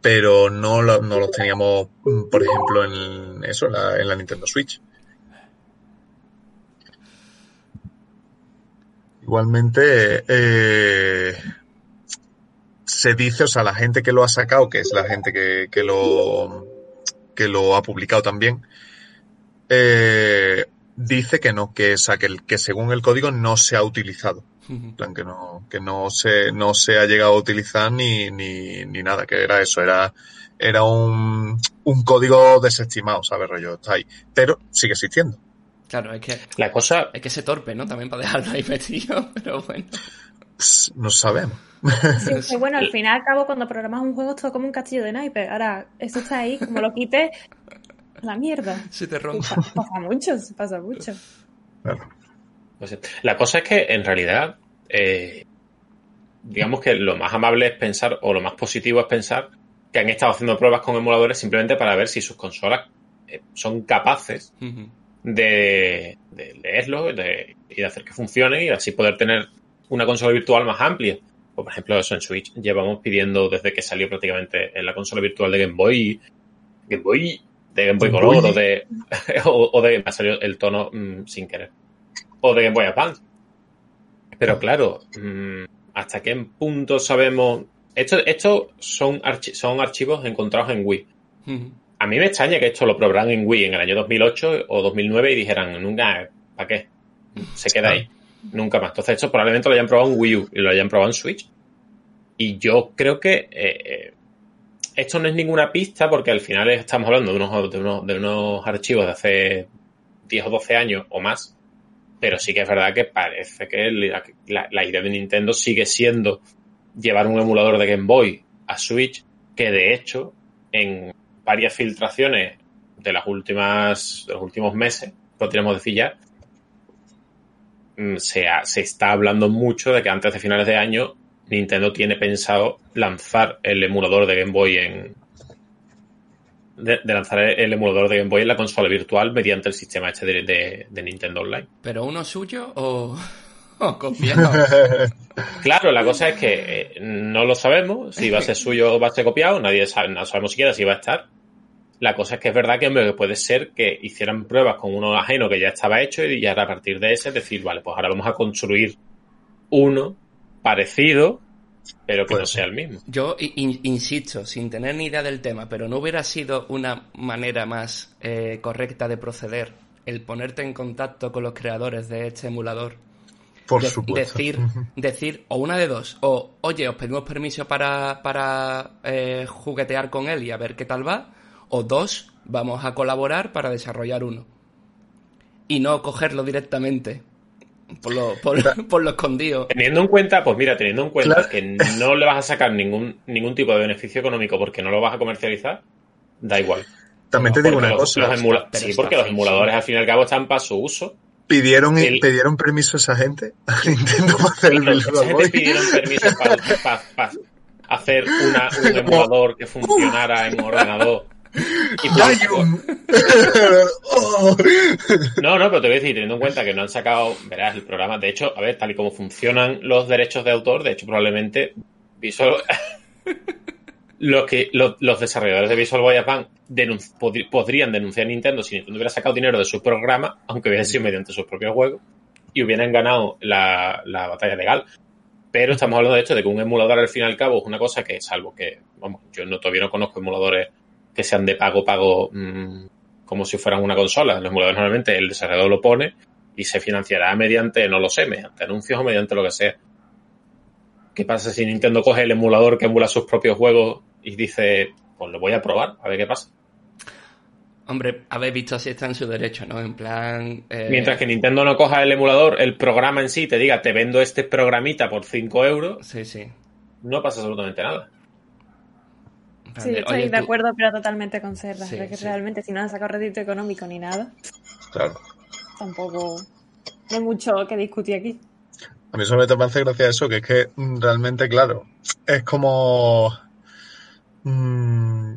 pero no, no los teníamos, por ejemplo, en eso, la Nintendo Switch. Igualmente, eh, se dice, o sea, la gente que lo ha sacado, que es la gente que, que lo, que lo ha publicado también, eh, dice que no, que, que, que según el código no se ha utilizado plan que no, que no se, no se ha llegado a utilizar ni, ni, ni nada, que era eso, era, era un, un código desestimado, ¿sabes? Rollo, está ahí. Pero sigue existiendo. Claro, es que la cosa es que se torpe, ¿no? También para dejarlo ahí metido, pero bueno. No sabemos. Sí, bueno, al final al cabo cuando programas un juego es todo como un castillo de naipes. Ahora, eso está ahí, como lo quites, la mierda. Se te rompe. Pasa mucho, se pasa mucho. Claro. Pues, la cosa es que en realidad, eh, digamos que lo más amable es pensar, o lo más positivo es pensar que han estado haciendo pruebas con emuladores simplemente para ver si sus consolas eh, son capaces de, leerlo y de hacer que funcione y así poder tener una consola virtual más amplia. por ejemplo, eso en Switch llevamos pidiendo desde que salió prácticamente en la consola virtual de Game Boy, Game Boy, de Game Boy Color o de, o, de, me ha salido el tono mm, sin querer o de Game Boy Advance. Pero claro, mm, ¿hasta qué punto sabemos? Esto, esto son, son archivos encontrados en Wii. A mí me extraña que esto lo probaran en Wii en el año 2008 o 2009 y dijeran, nunca, ¿para qué? Se queda ahí. Nunca más. Entonces, esto probablemente lo hayan probado en Wii U y lo hayan probado en Switch. Y yo creo que eh, eh, esto no es ninguna pista porque al final estamos hablando de unos, de unos, de unos archivos de hace 10 o 12 años o más pero sí que es verdad que parece que la, idea de Nintendo sigue siendo llevar un emulador de Game Boy a Switch, que de hecho, en varias filtraciones de las últimas, de los últimos meses, podríamos decir ya, mm, se, se está hablando mucho de que antes de finales de año Nintendo tiene pensado lanzar el emulador de Game Boy en, de, lanzar el emulador de Game Boy en la consola virtual mediante el sistema este de, Nintendo Online. ¿Pero uno suyo o, copiado? claro, la cosa es que eh, no lo sabemos si va a ser suyo o va a ser copiado, nadie sabe, no sabemos siquiera si va a estar. La cosa es que es verdad que puede ser que hicieran pruebas con uno ajeno que ya estaba hecho y ya a partir de ese decir, vale, pues ahora vamos a construir uno parecido pero que no sea el mismo. Yo insisto, sin tener ni idea del tema, pero no hubiera sido una manera más eh, correcta de proceder el ponerte en contacto con los creadores de este emulador. Por supuesto. Decir, decir, o una de dos, o oye, os pedimos permiso para, para eh, juguetear con él y a ver qué tal va, o dos, vamos a colaborar para desarrollar uno. Y no cogerlo directamente por lo, por, lo escondido. Teniendo en cuenta, pues mira, teniendo en cuenta que no le vas a sacar ningún, ningún tipo de beneficio económico porque no lo vas a comercializar, da igual. También te digo una cosa. sí, porque los emuladores al fin y al cabo están para su uso. ¿Pidieron, ¿Pidieron permiso a esa gente? A Nintendo para hacer el Esa gente pidieron permiso para, hacer un emulador que funcionara en un ordenador no, no, pero te voy a decir, teniendo en cuenta que no han sacado, verás, el programa, de hecho, a ver, tal y como funcionan los derechos de autor, de hecho, probablemente Visual... los, que, los, desarrolladores de Visual Boy Japan podrían denunciar a Nintendo si Nintendo hubiera sacado dinero de su programa, aunque hubiera sido mediante sus propios juegos, y hubieran ganado la, la batalla legal. Pero estamos hablando de esto, de que un emulador al fin y al cabo es una cosa que, salvo que, vamos, yo no, todavía no conozco emuladores que sean de pago, pago, mmm, como si fueran una consola. Los emuladores normalmente el desarrollador lo pone y se financiará mediante, no lo sé, mediante anuncios o mediante lo que sea. ¿Qué pasa si Nintendo coge el emulador que emula sus propios juegos y dice, pues lo voy a probar, a ver qué pasa? Hombre, habéis visto si está en su derecho, ¿no? En plan. Eh, Mientras que Nintendo no coja el emulador, el programa en sí te diga, te vendo este programita por 5 euros. Sí, sí. No pasa absolutamente nada. Sí, estoy de acuerdo, pero totalmente con Serra. que realmente si no han sacado rédito económico ni nada, claro. tampoco hay mucho que discutir aquí. A mí solamente me hace gracia eso, que es que mm, realmente, claro, es como... Mmm,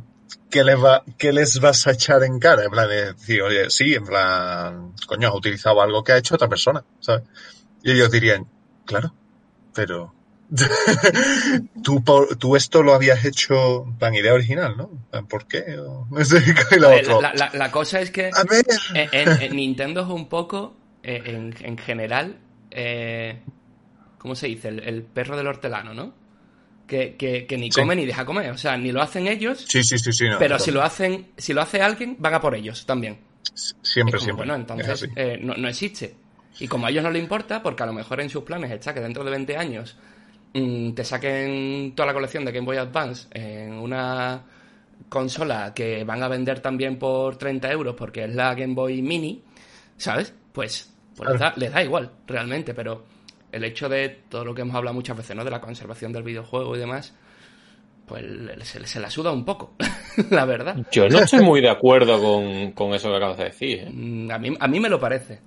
¿qué, les va, ¿Qué les vas a echar en cara? En plan, de decir, oye, sí, en plan, coño, has utilizado algo que ha hecho otra persona, ¿sabes? Y ellos dirían, claro, pero tú, tú esto lo habías hecho en idea original, ¿no? ¿Por qué? la, cosa es que En, Nintendo es un poco, eh, en, general, eh, ¿cómo se dice? El, perro del hortelano, ¿no? Que, ni come ni deja comer. O sea, ni lo hacen ellos. Sí, sí, sí, sí. pero si lo hacen, si lo hace alguien, van a por ellos también. Siempre, siempre. Bueno, entonces eh, no, no existe. Y como a ellos no les importa, porque a lo mejor en sus planes está que dentro de 20 años Mm, te saquen toda la colección de Game Boy Advance en una consola que van a vender también por 30 euros porque es la Game Boy Mini, ¿sabes? Pues, pues les, da, igual, realmente, pero el hecho de todo lo que hemos hablado muchas veces, ¿no? De la conservación del videojuego y demás, pues se, la suda un poco, la verdad. Yo no estoy muy de acuerdo con, eso que acabas de decir. ¿eh? Mm, a, mí, a mí me lo parece.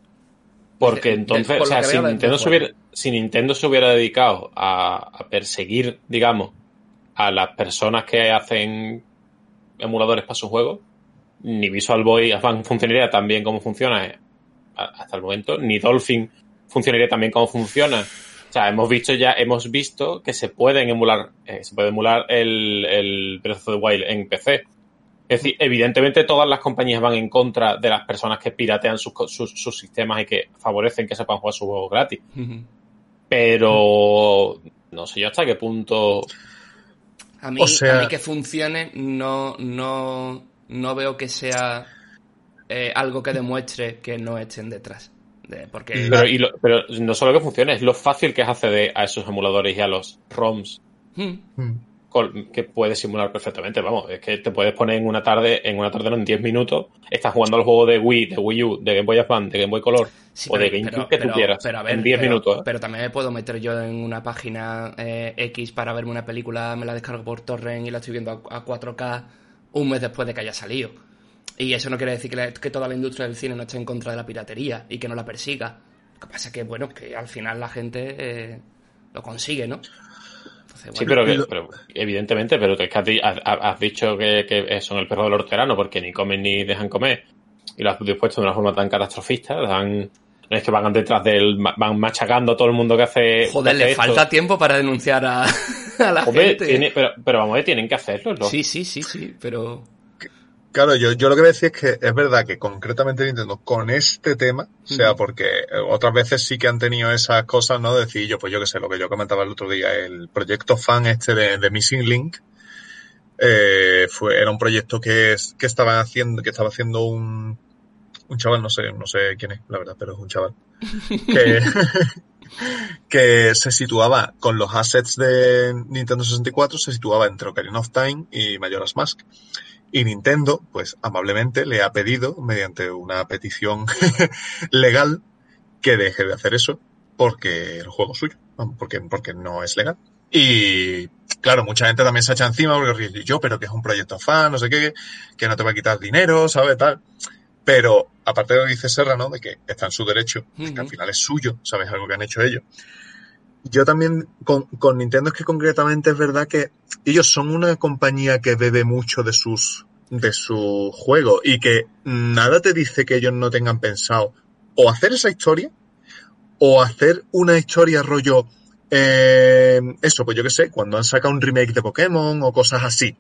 Porque entonces, o sea, si Nintendo, se hubiera, si Nintendo se hubiera dedicado a, perseguir, digamos, a las personas que hacen emuladores para sus juegos, ni Visual Boy Advance funcionaría tan bien como funciona eh, hasta el momento, ni Dolphin funcionaría tan bien como funciona. O sea, hemos visto ya, hemos visto que se pueden emular, eh, se puede emular el, el Breath of the Wild en PC. Es decir, evidentemente todas las compañías van en contra de las personas que piratean sus, sus, sistemas y que favorecen que se puedan jugar sus juegos gratis. Pero no sé yo hasta qué punto. A mí, a mí que funcione, no, no, no veo que sea eh, algo que demuestre que no estén detrás. porque... Pero, no solo que funcione, es lo fácil que es acceder a esos emuladores y a los ROMs. Hmm. Que puedes simular perfectamente. Vamos, es que te puedes poner en una tarde, en una tarde no, en 10 minutos, estás jugando al juego de Wii, de Wii U, de Game Boy Advance, de Game Boy Color o de GameCube que tú quieras. en 10 minutos. ¿eh? Pero también me puedo meter yo en una página eh, X para verme una película, me la descargo por torrent y la estoy viendo a, 4K un mes después de que haya salido. Y eso no quiere decir que, toda la industria del cine no esté en contra de la piratería y que no la persiga. Lo que pasa es que, bueno, que al final la gente eh, lo consigue, ¿no? Sí, pero, evidentemente, pero es que has, dicho que, son el perro del horterano porque ni comen ni dejan comer y lo has dispuesto de una forma tan catastrofista, dan, no es que van detrás del, van machacando a todo el mundo que hace. Joder, le falta tiempo para denunciar a, la gente. pero, pero vamos, tienen que hacerlo, ¿no? Sí, sí, sí, sí, pero. Claro, yo, yo lo que voy a decir es que es verdad que concretamente Nintendo con este tema, o sea, porque otras veces sí que han tenido esas cosas, ¿no? Decir yo, pues yo qué sé, lo que yo comentaba el otro día, el proyecto fan este de, Missing Link, eh, fue, era un proyecto que, que estaba haciendo, que estaba haciendo un, un chaval, no sé, no sé quién es, la verdad, pero es un chaval, que, que se situaba con los assets de Nintendo 64, se situaba entre Ocarina of Time y Majora's Mask. Y Nintendo, pues amablemente le ha pedido, mediante una petición legal, que deje de hacer eso porque el juego es suyo, porque, porque no es legal. Y claro, mucha gente también se echa encima porque yo, pero que es un proyecto fan, no sé qué, que no te va a quitar dinero, ¿sabes? Tal. Pero aparte de lo que dice Serra, ¿no? De que está en su derecho, que al final es suyo, ¿sabes? Algo que han hecho ellos. Yo también con, Nintendo es que concretamente es verdad que ellos son una compañía que bebe mucho de sus de su juego y que nada te dice que ellos no tengan pensado o hacer esa historia o hacer una historia rollo eh, eso, pues yo qué sé, cuando han sacado un remake de Pokémon o cosas así.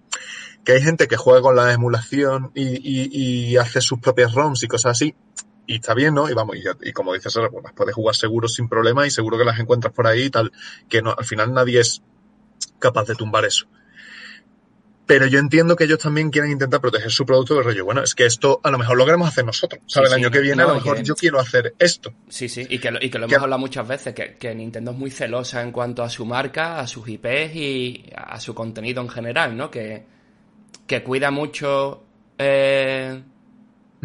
Que hay gente que juega con la emulación y, y, y hace sus propias ROMs y cosas así. Y está bien, ¿no? Y vamos, y, como dices ahora, pues las puedes jugar seguro sin problema y seguro que las encuentras por ahí y tal. Que no, al final nadie es capaz de tumbar eso. Pero yo entiendo que ellos también quieren intentar proteger su producto de rollo. Bueno, es que esto a lo mejor lo queremos hacer nosotros. ¿Sabes? el año que viene a lo mejor yo quiero hacer esto. Sí, sí, y que lo, y que lo hemos hablado muchas veces, que, que, Nintendo es muy celosa en cuanto a su marca, a sus IPs y a su contenido en general, ¿no? Que, que cuida mucho eh,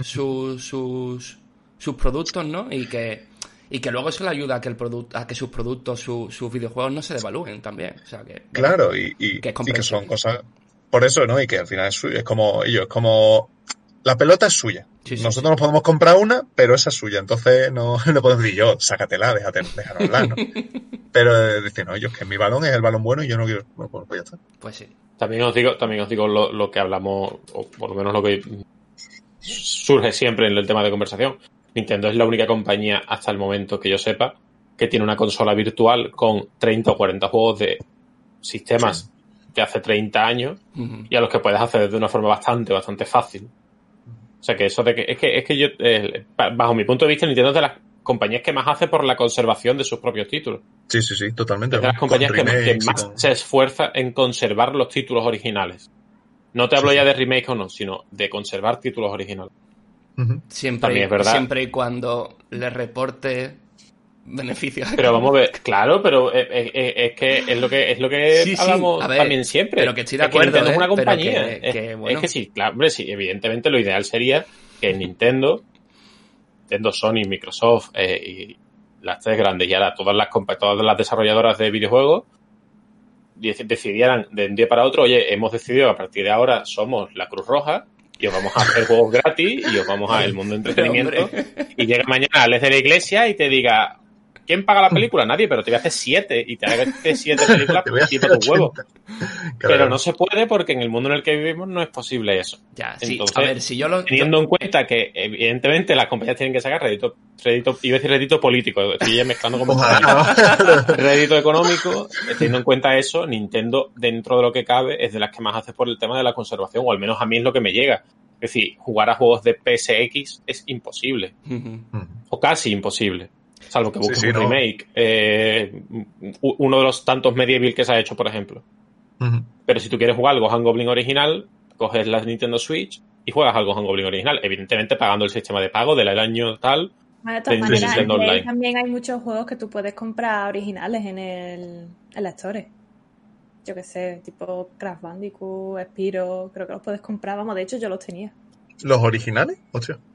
sus, sus, sus productos, ¿no? Y que, y que luego eso le ayuda a que el producto, a que sus productos, sus videojuegos no se devalúen también. O sea que, claro, y, y, que, y que son cosas por eso, ¿no? Y que al final es suyo. Es como, ellos, como, la pelota es suya. Nosotros nos podemos comprar una, pero esa es suya. Entonces no le podemos decir yo, sácatela, déjate, déjanosla, ¿no? pero eh, dicen, no, ellos que mi balón es el balón bueno y yo no quiero. Bueno, pues, pues ya está. Pues sí. También os digo, también os digo lo, lo, que hablamos, o por lo menos lo que surge siempre en el tema de conversación. Nintendo es la única compañía hasta el momento que yo sepa que tiene una consola virtual con 30 o 40 juegos de sistemas que hace 30 años y a los que puedes hacer de una forma bastante, bastante fácil. O sea que eso de que es que, es que yo, eh, bajo mi punto de vista, Nintendo es de las compañías que más hace por la conservación de sus propios títulos. Sí, sí, sí, totalmente. Es de las compañías que, más se esfuerza en conservar los títulos originales. No te hablo ya de remake o no, sino de conservar títulos originales. Siempre, siempre y cuando le reporte beneficios. Pero vamos a ver, claro, pero es, que es lo que es lo que hablamos también siempre. Pero que estoy de acuerdo. Es, una compañía. es, que sí, claro, hombre, sí, evidentemente lo ideal sería que Nintendo, Nintendo, Sony, Microsoft eh, y las tres grandes y ahora todas las todas las desarrolladoras de videojuegos decidieran de un día para otro, oye, hemos decidido a partir de ahora somos la Cruz Roja y os vamos a hacer juegos gratis y os vamos a el mundo de entretenimiento. Y llega mañana les de la iglesia y te diga ¿Quién paga la película? Nadie, pero te voy a hacer siete y te voy a hacer siete películas por tu huevo. Pero no se puede porque en el mundo en el que vivimos no es posible eso. Ya, sí. a ver, si yo lo... Teniendo en cuenta que evidentemente las compañías tienen que sacar rédito, rédito iba a decir rédito político, estoy ya mezclando como rédito económico, teniendo en cuenta eso, Nintendo dentro de lo que cabe es de las que más hace por el tema de la conservación, o al menos a mí es lo que me llega. Es decir, jugar a juegos de PSX es imposible. O casi imposible. Salvo que busques un remake. Eh, uno de los tantos medieval que se ha hecho, por ejemplo. Pero si tú quieres jugar algo Gohan Goblin original, coges la Nintendo Switch y juegas algo Gohan Goblin original. Evidentemente pagando el sistema de pago del año tal. de todas maneras, también hay muchos juegos que tú puedes comprar originales en el en la Store. Yo que sé, tipo Crash Bandicoot, Spiro, creo que los puedes comprar. Vamos, de hecho yo los tenía. ¿Los originales?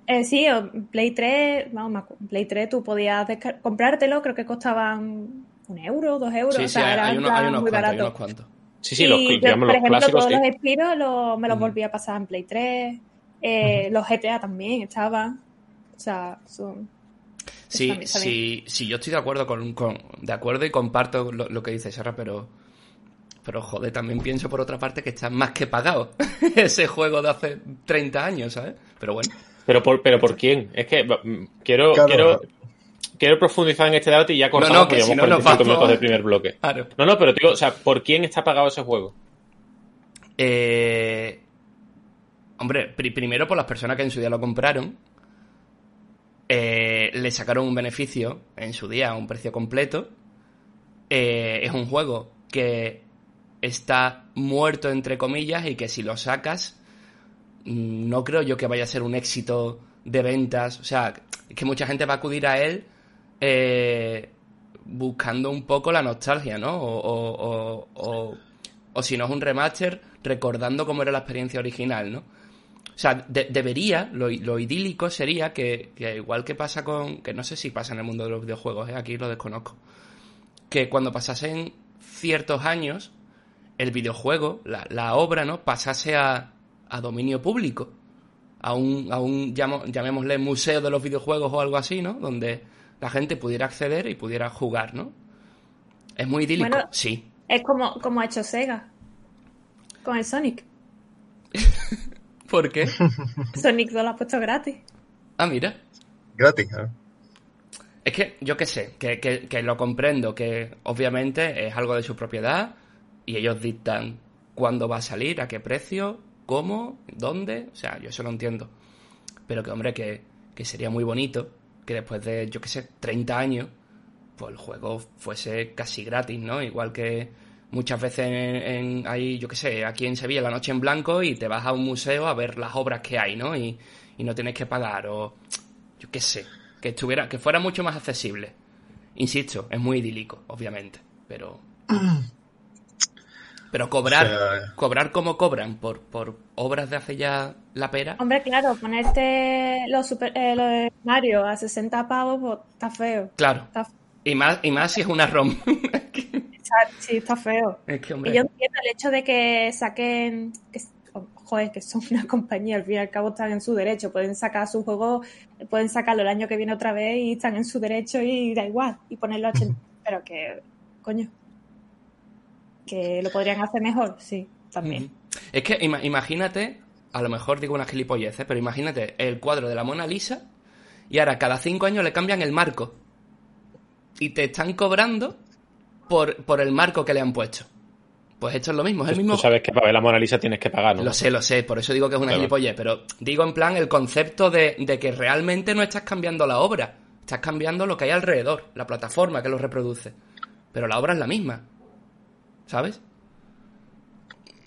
Eh, sí, Play 3, vamos, Play 3 tú podías comprártelo, creo que costaban un euro, dos euros, o sea, era muy barato. Sí, sí, los, por ejemplo, todos los Spiro me los volví a pasar en Play 3, eh, los GTA también estaban, o sea, son... Sí, sí, sí, yo estoy de acuerdo con, de acuerdo y comparto lo, lo que dice Serra, pero pero joder, también pienso por otra parte que está más que pagado ese juego de hace 30 años, ¿sabes? Pero bueno. Pero por, pero por quién? Es que mm, quiero, quiero, quiero profundizar en este debate y ya cortamos no, no, que si no minutos del primer bloque. No, no, pero digo, o sea, ¿por quién está pagado ese juego? Eh, Hombre, primero por las personas que en su día lo compraron, eh, le sacaron un beneficio en su día a un precio completo. Eh, es un juego que está muerto, entre comillas, y que si lo sacas, mm, no creo yo que vaya a ser un éxito de ventas. O sea, que mucha gente va a acudir a él eh, buscando un poco la nostalgia, ¿no? O, o, si no es un remaster, recordando cómo era la experiencia original, ¿no? O sea, debería, lo, idílico sería que, igual que pasa con, que no sé si pasa en el mundo de los videojuegos, ¿eh? aquí lo desconozco, que cuando pasasen ciertos años, el videojuego, la, obra, ¿no? Pasase a, a dominio público, a un, a un llamémosle museo de los videojuegos o algo así, ¿no? Donde la gente pudiera acceder y pudiera jugar, ¿no? Es muy idílico, sí. Es como, como ha hecho Sega con el Sonic. ¿Por qué? Sonic 2 lo ha puesto gratis. Ah, mira. Gratis, ¿eh? Es que yo qué sé, que, que, lo comprendo, que obviamente es algo de su propiedad y ellos dictan cuándo va a salir, a qué precio, cómo, dónde, o sea, yo eso lo entiendo. Pero que, hombre, que, que sería muy bonito que después de, yo qué sé, 30 años, pues el juego fuese casi gratis, ¿no? Igual que muchas veces en, ahí, yo qué sé, aquí en Sevilla, la noche en blanco, y te vas a un museo a ver las obras que hay, ¿no? Y, no tienes que pagar, o yo qué sé, que estuviera, que fuera mucho más accesible. Insisto, es muy idílico, obviamente, pero. Pero cobrar, cobrar como cobran por, por obras de hace ya la pera. Hombre, claro, ponerte los, super, eh, de Mario a 60 pavos, pues, está feo. Claro. Y, más, y más si es una ROM. Sí, está feo. Y yo entiendo el hecho de que saquen. Que, joder, que son una compañía, al fin y al cabo están en su derecho. Pueden sacar su juego, pueden sacarlo el año que viene otra vez y están en su derecho y da igual. Y ponerlo a 80. Pero que, coño. Que lo podrían hacer mejor, sí, también. Es que imagínate, a lo mejor digo una gilipollez, ¿eh? pero imagínate el cuadro de la Mona Lisa y ahora cada cinco años le cambian el marco. Y te están cobrando por, el marco que le han puesto. Pues esto es lo mismo, es el mismo. Tú sabes que para ver la Mona Lisa tienes que pagar, ¿no? Lo sé, lo sé, por eso digo que es una gilipollez, pero digo en plan el concepto de, que realmente no estás cambiando la obra, estás cambiando lo que hay alrededor, la plataforma que lo reproduce. Pero la obra es la misma. ¿Sabes?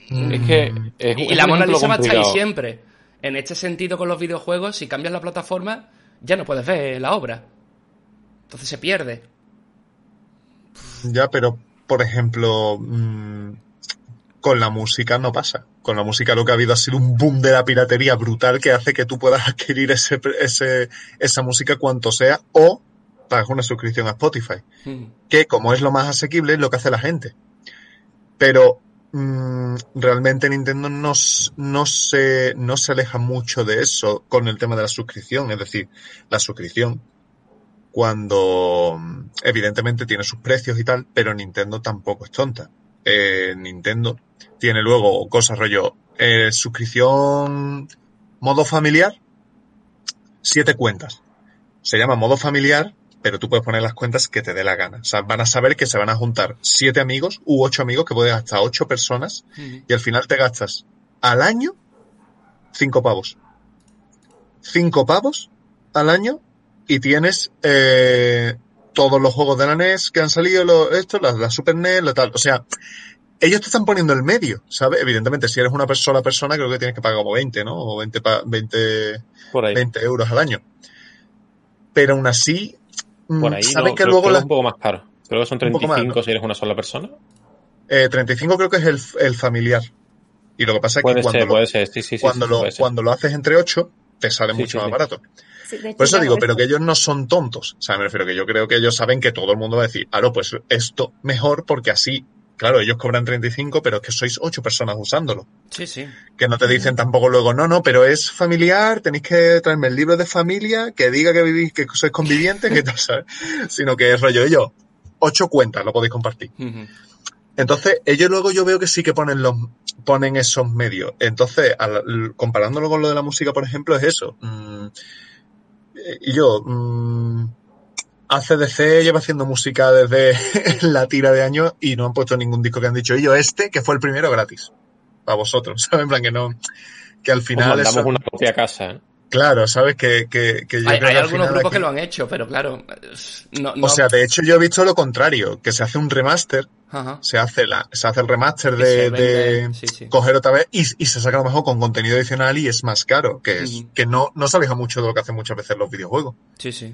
Es que. y, la Mona Lisa va a estar ahí siempre. En este sentido, con los videojuegos, si cambias la plataforma, ya no puedes ver la obra. Entonces se pierde. Ya, pero por ejemplo, mm, con la música no pasa. Con la música lo que ha habido ha sido un boom de la piratería brutal que hace que tú puedas adquirir ese, ese, esa música cuanto sea o pagas una suscripción a Spotify. Hmm. Que como es lo más asequible es lo que hace la gente. Pero mm, realmente Nintendo no, se, no se aleja mucho de eso con el tema de la suscripción. Es decir, la suscripción cuando evidentemente tiene sus precios y tal, pero Nintendo tampoco es tonta. Eh, Nintendo tiene luego cosas rollo eh, suscripción modo familiar, siete cuentas. Se llama modo familiar, pero tú puedes poner las cuentas que te dé la gana. O sea, van a saber que se van a juntar siete amigos u ocho amigos, que pueden hasta ocho personas, y al final te gastas al año cinco pavos. Cinco pavos al año y tienes eh, todos los juegos de la NES que han salido, esto, la, Super NES, la tal. O sea, ellos te están poniendo el medio, ¿sabes? Evidentemente, si eres una sola persona, creo que tienes que pagar como 20, ¿no? O 20, 20, 20 euros al año. Pero aún así, Por ahí ¿sabes que luego es un poco más caro. Creo que son 35 si eres una sola persona. Eh, 35 creo que es el, el, familiar. Y lo que pasa es que cuando, lo, cuando, lo, cuando lo haces entre 8, te sale mucho más barato. Por eso digo, pero que ellos no son tontos. O sea, me refiero que yo creo que ellos saben que todo el mundo va a decir, ah, no, pues esto mejor porque así, claro, ellos cobran 35, pero es que sois ocho personas usándolo. Sí, sí. Que no te dicen tampoco luego, no, no, pero es familiar, tenéis que traerme el libro de familia que diga que vivís, que sois convivientes, que tal, ¿sabes? Sino que es rollo yo. Ocho cuentas lo podéis compartir. Entonces, ellos luego yo veo que sí que ponen los ponen esos medios. Entonces, comparándolo con lo de la música, por ejemplo, es eso. Mm, y yo, mmm, ACDC lleva haciendo música desde la tira de años y no han puesto ningún disco que han dicho, yo este, que fue el primero gratis. Para vosotros, ¿sabes? En plan que no, que al final... Pues mandamos una copia a casa. ¿eh? Claro, sabes que, que, que yo hay, hay algunos grupos que lo han hecho, pero claro. No, O sea, de hecho yo he visto lo contrario, que se hace un remaster, se hace la, se hace el remaster de, de coger otra vez y, y, se saca a lo mejor con contenido adicional y es más caro, que es que no, no se aleja mucho de lo que hacen muchas veces los videojuegos. Sí, sí.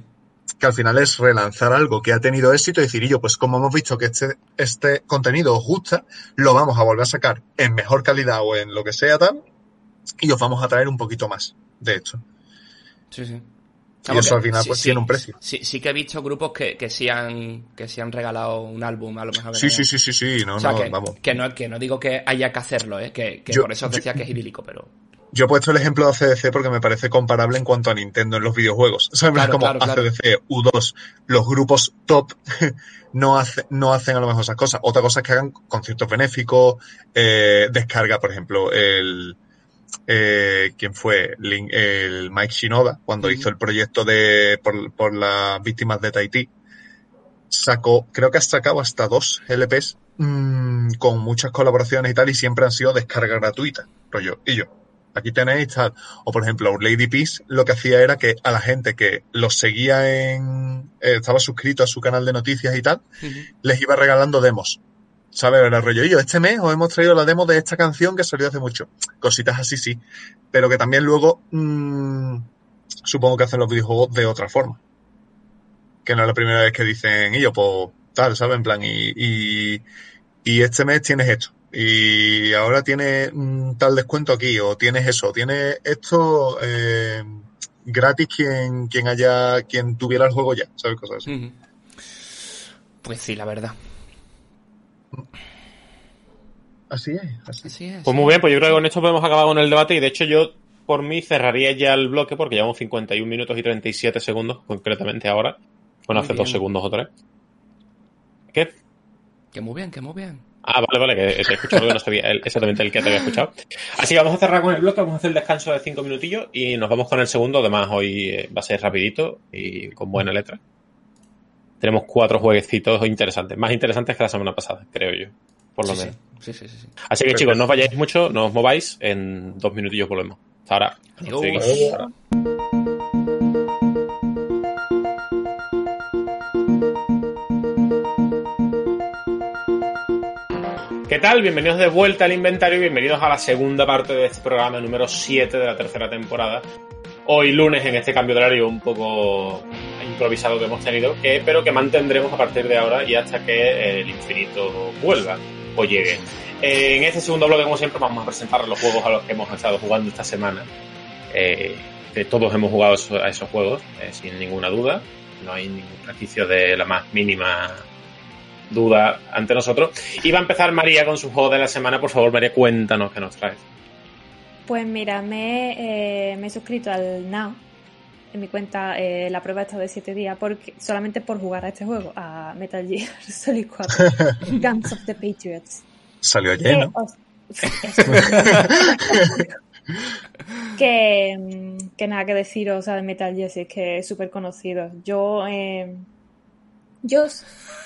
Que al final es relanzar algo que ha tenido éxito y decir, y yo, pues como hemos visto que este, este contenido os gusta, lo vamos a volver a sacar en mejor calidad o en lo que sea tal, y os vamos a traer un poquito más de hecho. Sí, sí. Y eso al final pues tiene un precio. Sí, sí que he visto grupos que, que sí han que sí han regalado un álbum a lo mejor. Sí, sí, sí, sí, sí, no, no, que, vamos. Que no, que no digo que haya que hacerlo, ¿eh? que, por eso os decía que es idílico, pero... Yo he puesto el ejemplo de ACDC porque me parece comparable en cuanto a Nintendo en los videojuegos. O sea, como ACDC, U2, los grupos top no, hace, no hacen a lo mejor esas cosas. Otra cosa es que hagan conciertos benéficos, eh, descarga, por ejemplo, el eh, ¿quién fue? el Mike Shinoda, cuando hizo el proyecto de por, las víctimas de Tahití, sacó, creo que ha sacado hasta dos LPs mm, con muchas colaboraciones y tal, y siempre han sido descarga gratuita, rollo, y yo. Aquí tenéis tal. O por ejemplo, Lady Peace lo que hacía era que a la gente que los seguía en. Eh, estaba suscrito a su canal de noticias y tal, les iba regalando demos. ¿sabes? Era rollo, y yo, este mes os hemos traído la demo de esta canción que salió hace mucho. Cositas así, sí. Pero que también luego mmm, supongo que hacen los videojuegos de otra forma. Que no es la primera vez que dicen, y yo, pues tal, ¿sabes? En plan, y, y, y este mes tienes esto. Y ahora tienes tal descuento aquí, o tienes eso, tienes esto eh, gratis quien, quien haya, quien tuviera el juego ya, ¿sabes? Cosas así. Pues sí, la verdad. Así es, así. es. Pues muy bien, pues yo creo que con esto podemos acabar con el debate y de hecho yo por mí cerraría ya el bloque porque llevamos 51 minutos y 37 segundos concretamente ahora. Bueno, hace dos segundos o tres. ¿Qué? Que muy bien, que muy bien. Ah, vale, vale, que te he escuchado que no sabía exactamente el que te había escuchado. Así que vamos a cerrar con el bloque, vamos a hacer el descanso de cinco minutillos y nos vamos con el segundo. Además, hoy eh, va a ser rapidito y con buena letra tenemos cuatro jueguecitos interesantes, más interesantes que la semana pasada, creo yo, por lo menos. Sí. Sí, sí, Así que chicos, no os vayáis mucho, no os mováis, en dos minutillos volvemos. Hasta ahora. ¿Qué tal? Bienvenidos de vuelta al inventario y bienvenidos a la segunda parte de este programa número 7 de la tercera temporada. Hoy lunes en este cambio de horario un poco improvisado que hemos tenido, que, pero que mantendremos a partir de ahora y hasta que el infinito vuelva o llegue. En este segundo bloque, como siempre, vamos a presentar los juegos a los que hemos estado jugando esta semana. Eh, que todos hemos jugado a esos juegos, eh, sin ninguna duda. No hay ningún ejercicio de la más mínima duda ante nosotros. Y va a empezar María con su juego de la semana. Por favor, María, cuéntanos qué nos traes. Pues mira, me, eh, me he suscrito al Now en mi cuenta eh, la prueba esta de 7 días porque solamente por jugar a este juego, a Metal Gear Solid 4, Guns of the Patriots. Salió ayer, ¿no? que, que nada que deciros o sea, de Metal Gear, si es que es súper conocido. Yo, eh, yo,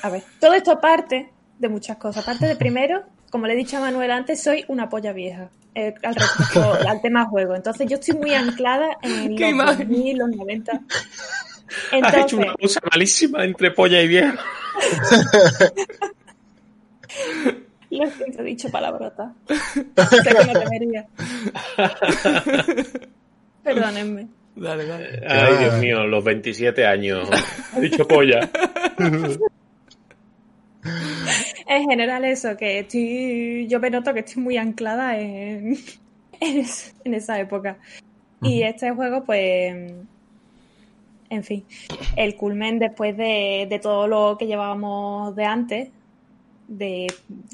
a ver, todo esto aparte de muchas cosas. Aparte de primero, como le he dicho a Manuel antes, soy una polla vieja. Eh, al, respecto, al tema juego. Entonces yo estoy muy anclada en los 2000, los 90. Entonces, Has hecho una cosa malísima entre polla y vieja. Lo siento, he dicho palabrota. sé que no debería. Perdónenme. Dale, dale. Ay, Dios mío, los 27 años. He dicho polla en general eso, que estoy, yo me noto que estoy muy anclada en, en, esa época. Y este juego, pues, en fin, el culmen después de, todo lo que llevábamos de antes, de,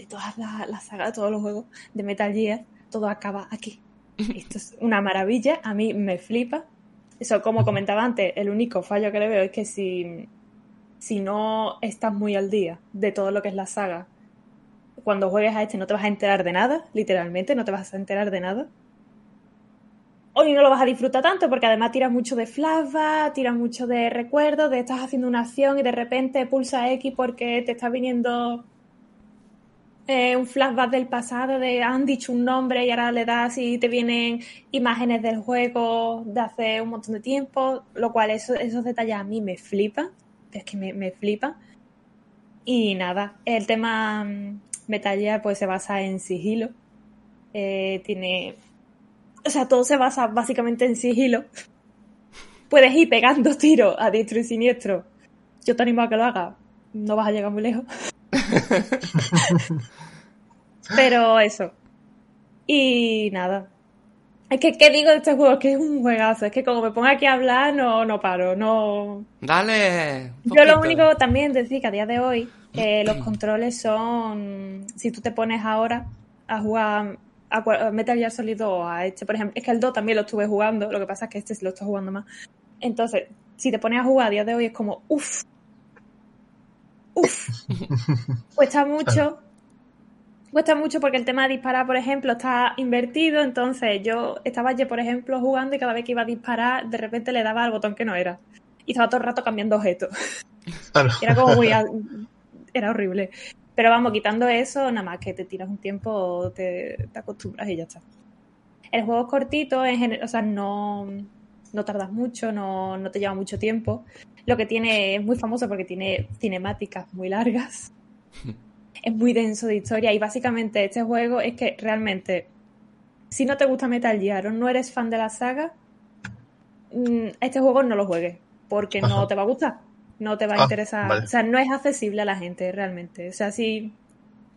todas las sagas, de todos los juegos de Metal Gear, todo acaba aquí. Esto es una maravilla, a mí me flipa. Eso, como comentaba antes, el único fallo que le veo es que si si no estás muy al día de todo lo que es la saga, cuando juegues a este no te vas a enterar de nada, literalmente, no te vas a enterar de nada. Hoy no lo vas a disfrutar tanto porque además tiras mucho de flashback, tiras mucho de recuerdos, de estás haciendo una acción y de repente pulsa X porque te está viniendo eh, un flashback del pasado de han dicho un nombre y ahora le das y te vienen imágenes del juego de hace un montón de tiempo, lo cual esos detalles a mí me flipan, es que me, me flipa. Y nada, el tema mm, Metal Gear pues se basa en sigilo. Eh, tiene... O sea, todo se basa básicamente en sigilo. Puedes ir pegando tiros a diestro y siniestro. Yo te animo a que lo hagas. No vas a llegar muy lejos. Pero eso. Y nada. Es que, ¿qué digo de este juego? Es que es un juegazo. Es que como me pongo aquí a hablar, no, no paro. No. Dale. Yo lo único también decir que a día de hoy, eh, los controles son. Si tú te pones ahora a jugar a Metal Gear Solid o a este, por ejemplo, es que el 2 también lo estuve jugando, lo que pasa es que este lo estoy jugando más. Entonces, si te pones a jugar a día de hoy es como, uff, uff, cuesta mucho, cuesta mucho porque el tema de disparar, por ejemplo, está invertido, entonces yo estaba yo, por ejemplo, jugando y cada vez que iba a disparar, de repente le daba al botón que no era. Y estaba todo el rato cambiando objetos. Era como muy... Era horrible. Pero vamos, quitando eso, nada más que te tiras un tiempo, te, te acostumbras y ya está. El juego es cortito, en o sea, no, no tardas mucho, no, no te lleva mucho tiempo. Lo que tiene es muy famoso porque tiene cinemáticas muy largas. es muy denso de historia y básicamente este juego es que realmente si no te gusta Metal Gear o no eres fan de la saga, mm, este juego no lo juegues porque no te va a gustar, no te va a ah, interesar, o sea, no es accesible a la gente realmente. O sea, si,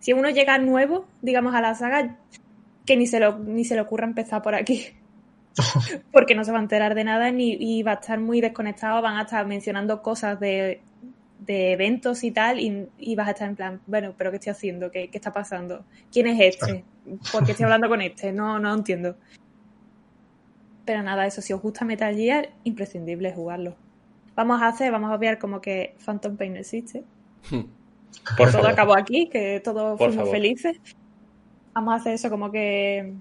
si uno llega nuevo, digamos, a la saga, que ni se, lo, ni se le ocurra empezar por aquí. porque no se va a enterar de nada ni y va a estar muy desconectado, van a estar mencionando cosas de, de eventos y tal, y, vas a estar en plan, bueno, pero ¿qué estoy haciendo? ¿Qué, está pasando? ¿Quién es este? ¿Por qué estoy hablando con este? No, no entiendo. Pero nada, eso, si os gusta Metal Gear, imprescindible jugarlo. Vamos a hacer, vamos a ver como que Phantom Pain existe. Hmm. Por todo acabó aquí, que todos fuimos felices. Vamos a hacer eso como que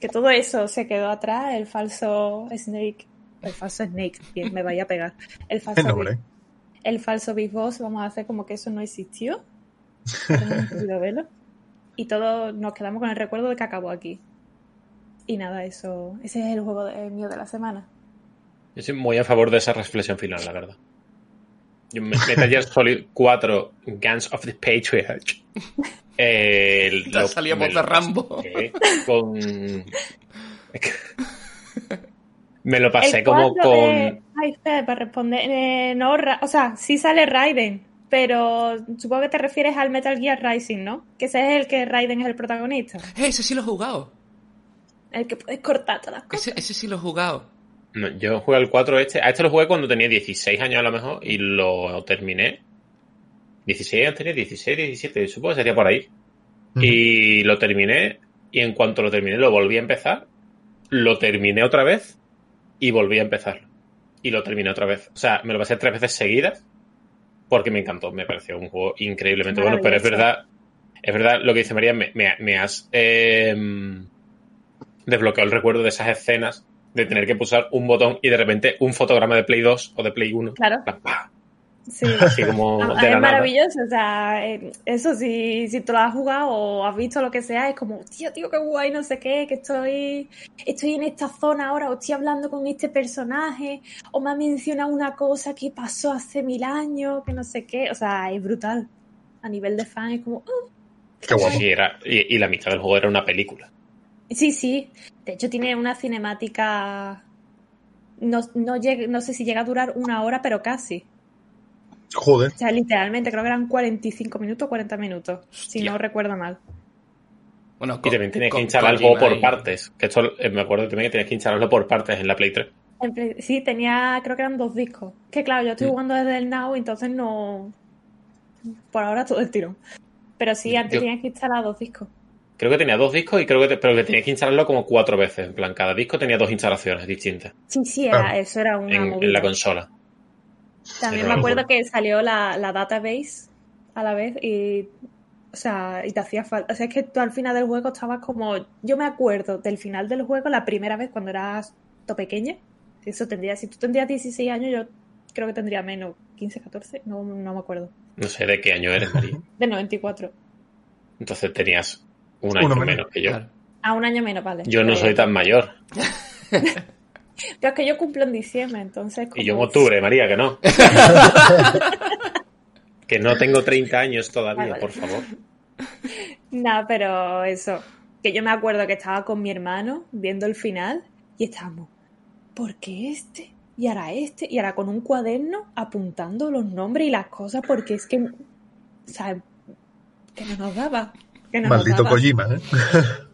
que todo eso se quedó atrás, el falso Snake, el falso Snake, bien, me vaya a pegar, el falso, el falso Big Boss, vamos a hacer como que eso no existió, y todos nos quedamos con el recuerdo de que acabó aquí. Y nada, eso, ese es el juego mío de la semana. Yo soy muy a favor de esa reflexión final, la verdad. Metal Gear Solid 4 Guns of the Patriot. Eh, salíamos de Rambo. Con... me lo pasé como con. Ay, espera, para responder. Eh, no, o sea, sí sale Raiden, pero supongo que te refieres al Metal Gear Rising, ¿no? Que ese es el que Raiden es el protagonista. Eh, ese sí lo he jugado. El que puedes cortar todas las cosas. Ese, ese sí lo he jugado. No, yo jugué al 4 este. A este lo jugué cuando tenía 16 años a lo mejor y lo terminé. 16 años tenía 16, 17, supongo que sería por ahí. Y lo terminé y en cuanto lo terminé lo volví a empezar. Lo terminé otra vez y volví a empezarlo. Y lo terminé otra vez. O sea, me lo pasé tres veces seguidas porque me encantó. Me pareció un juego increíblemente bueno, pero es verdad, es verdad lo que dice María, me, me, has eh, desbloqueado el recuerdo de esas escenas de tener que pulsar un botón y de repente un fotograma de Play 2 o de Play 1. Claro. Sí. Así como ah, es maravilloso, o sea, eh, eso si, si tú lo has jugado o has visto lo que sea, es como, tío, tío, qué guay, no sé qué, que estoy, estoy en esta zona ahora, o estoy hablando con este personaje, o me ha mencionado una cosa que pasó hace mil años, que no sé qué, o sea, es brutal. A nivel de fan es como, uh, qué guay. y, y la mitad del juego era una película. Sí, sí. De hecho, tiene una cinemática. No, no, no sé si llega a durar una hora, pero casi. Joder. O sea, literalmente, creo que eran 45 minutos o 40 minutos, si no recuerdo mal. Bueno, y también tienes que instalarlo por partes. Que esto eh, me acuerdo también que tienes que instalarlo por partes en la Play 3. sí, tenía, creo que eran dos discos. Que claro, yo estoy mm. jugando desde el Now, entonces no. Por ahora todo el tirón. Pero sí, antes tenías que instalar dos discos. Creo que tenía dos discos y creo que, pero que tenías que instalarlo como cuatro veces. En plan, cada disco tenía dos instalaciones distintas. Sí, sí, era, eso era una en, en la consola. También me acuerdo que salió la, la, database a la vez y. O sea, y te hacía falta. O sea, es que tú al final del juego estabas como. Yo me acuerdo del final del juego la primera vez cuando eras to pequeña. Eso tendría. Si tú tendrías 16 años, yo creo que tendría menos. 15, 14. No, no me acuerdo. No sé de qué año eres, María. de 94. Entonces tenías un año menos. que yo. A un año menos, vale. Yo no soy tan mayor. Pero es que yo cumplo en diciembre, entonces... Y yo en octubre, María, que no. que no tengo 30 años todavía, por favor. No, pero eso. Que yo me acuerdo que estaba con mi hermano viendo el final y estábamos, ¿por qué este? Y ahora este, y ahora con un cuaderno apuntando los nombres y las cosas, porque es que, o sea, que no nos daba. Maldito Kojima, ¿eh?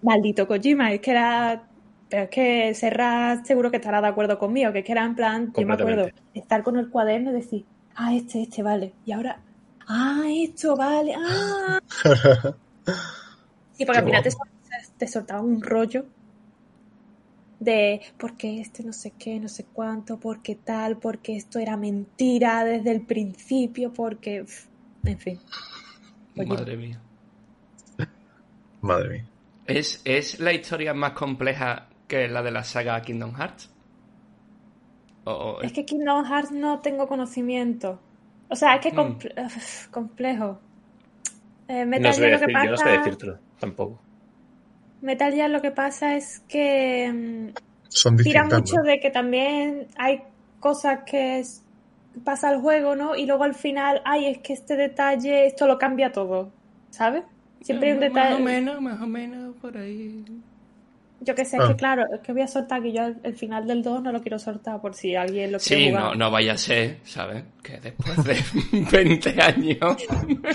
Maldito Kojima, es que era pero es que Serra seguro que estará de acuerdo conmigo, que es que era en plan, yo me acuerdo, estar con el cuaderno y decir, ah, este, este, vale. Y ahora, ah, esto, vale, ah. sí, porque al final te, te soltaba un rollo de por qué este no sé qué, no sé cuánto, por qué tal, porque esto era mentira desde el principio, porque, en fin. Madre mía. Madre mía. ¿Es, ¿Es la historia más compleja que la de la saga Kingdom Hearts? Es que Kingdom Hearts no tengo conocimiento. O sea, es que mm. complejo. Eh, Metal Gear lo que pasa... Yo no sé decírtelo, tampoco. Metal Gear lo que pasa es que mm, tira mucho de que también hay cosas que pasa el juego, ¿no? Y luego al final, ay, es que este detalle, esto lo cambia todo, ¿sabes? Siempre hay un detalle. Más o menos, más o menos por ahí. Yo que sé, que ah. claro, es que voy a soltar que yo el, final del 2 no lo quiero soltar por si alguien lo quiere Sí, no, no vaya a ser, ¿sabes? Que después de 20 años...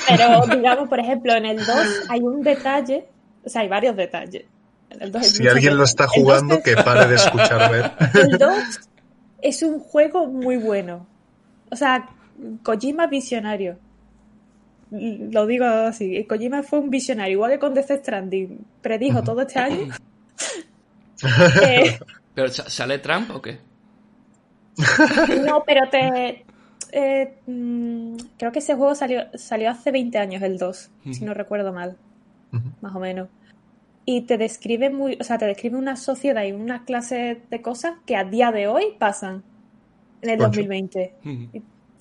Pero, digamos, por ejemplo, en el 2 hay un detalle, o sea, hay varios detalles. si alguien lo está jugando, que pare de escuchar ver. El 2 es un juego muy bueno. O sea, Kojima visionario. Lo digo así, Kojima fue un visionario, igual que con Death Stranding. Predijo todo este año eh, ¿Pero sale Trump o qué? no, pero te. Eh, mm, creo que ese juego salió, salió hace 20 años, el 2, si no recuerdo mal. Más o menos. Y te describe muy. O sea, te describe una sociedad y una clase de cosas que a día de hoy pasan en el 2020.